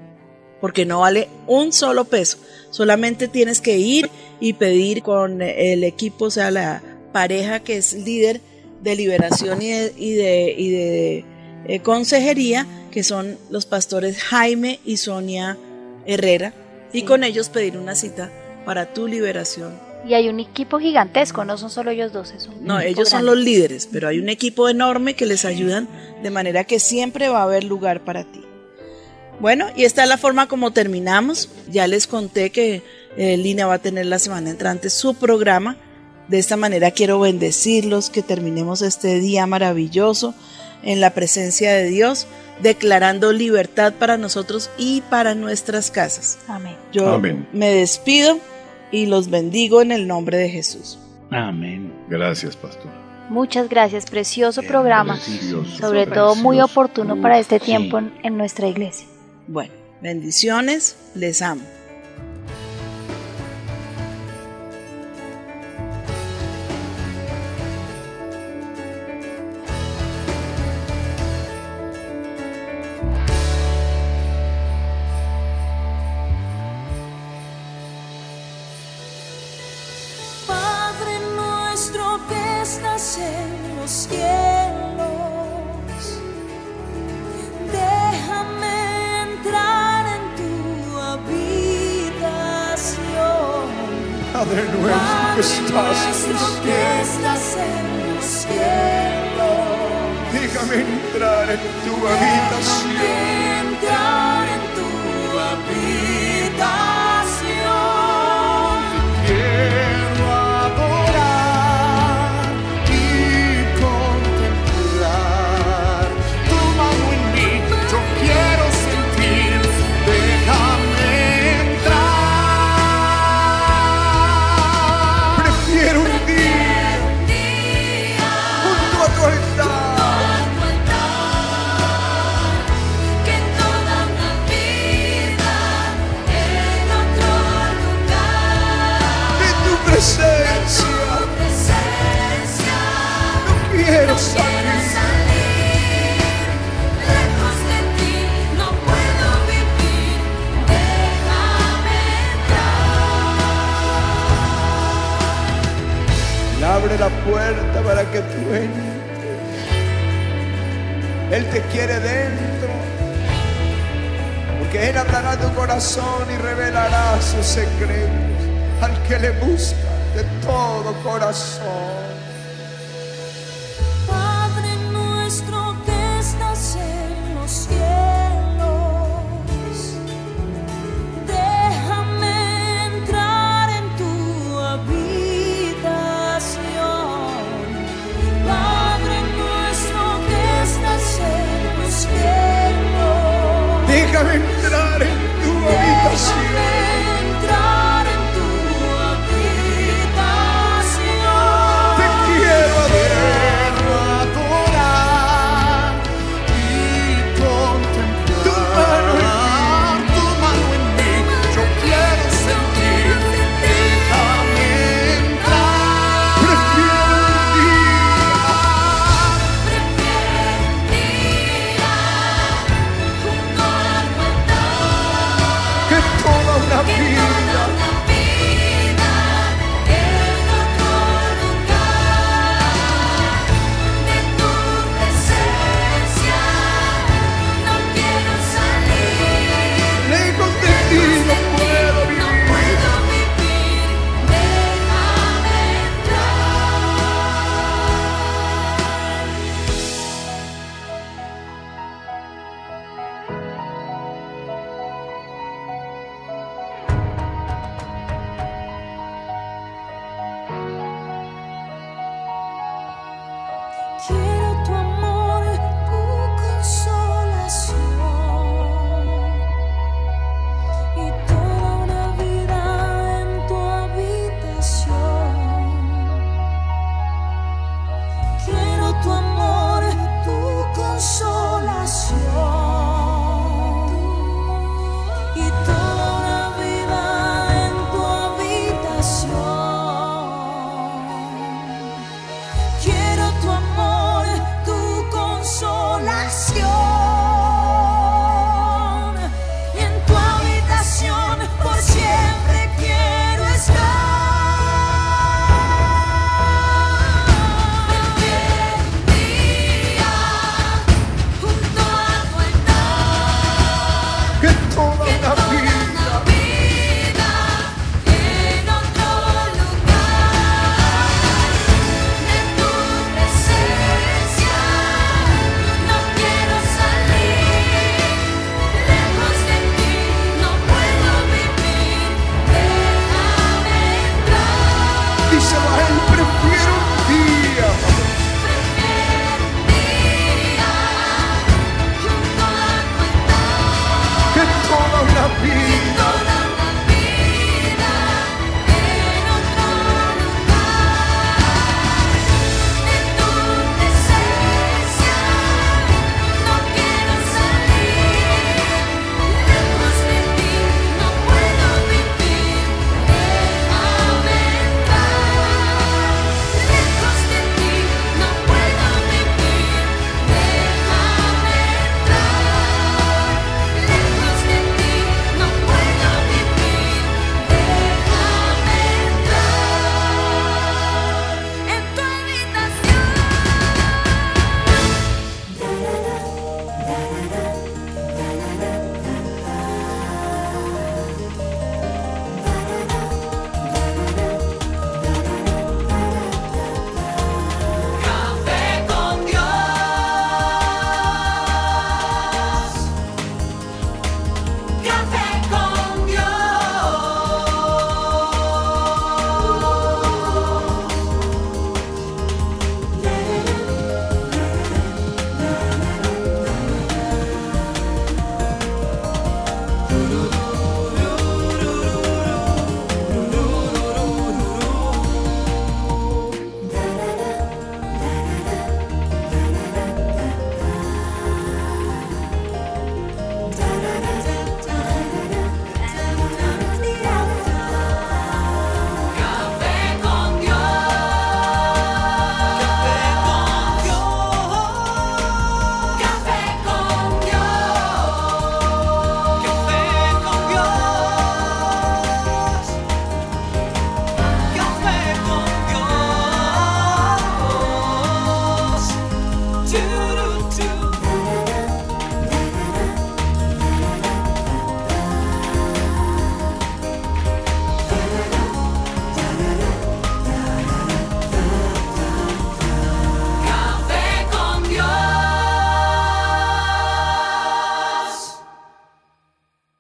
Porque no vale un solo peso. Solamente tienes que ir y pedir con el equipo, o sea, la pareja que es líder de liberación y de, y de, y de, eh, consejería, que son los pastores Jaime y Sonia Herrera, y con ellos pedir una cita para tu liberación Y hay un equipo gigantesco, no son solo ellos dos, es un no, ellos son los líderes, pero hay un equipo enorme que les ayudan de manera que siempre va a haber lugar para ti. Bueno, y esta es la forma como terminamos. Ya les conté que eh, Lina va a tener la semana entrante su programa. De esta manera quiero bendecirlos, que terminemos este día maravilloso en la presencia de Dios, declarando libertad para nosotros y para nuestras casas. Amén. Yo Amén. me despido y los bendigo en el nombre de Jesús. Amén. Gracias, pastor. Muchas gracias, precioso programa, Precioso, sobre todo muy oportuno para este tiempo en nuestra iglesia. Bueno, bendiciones, les amo. Nuestro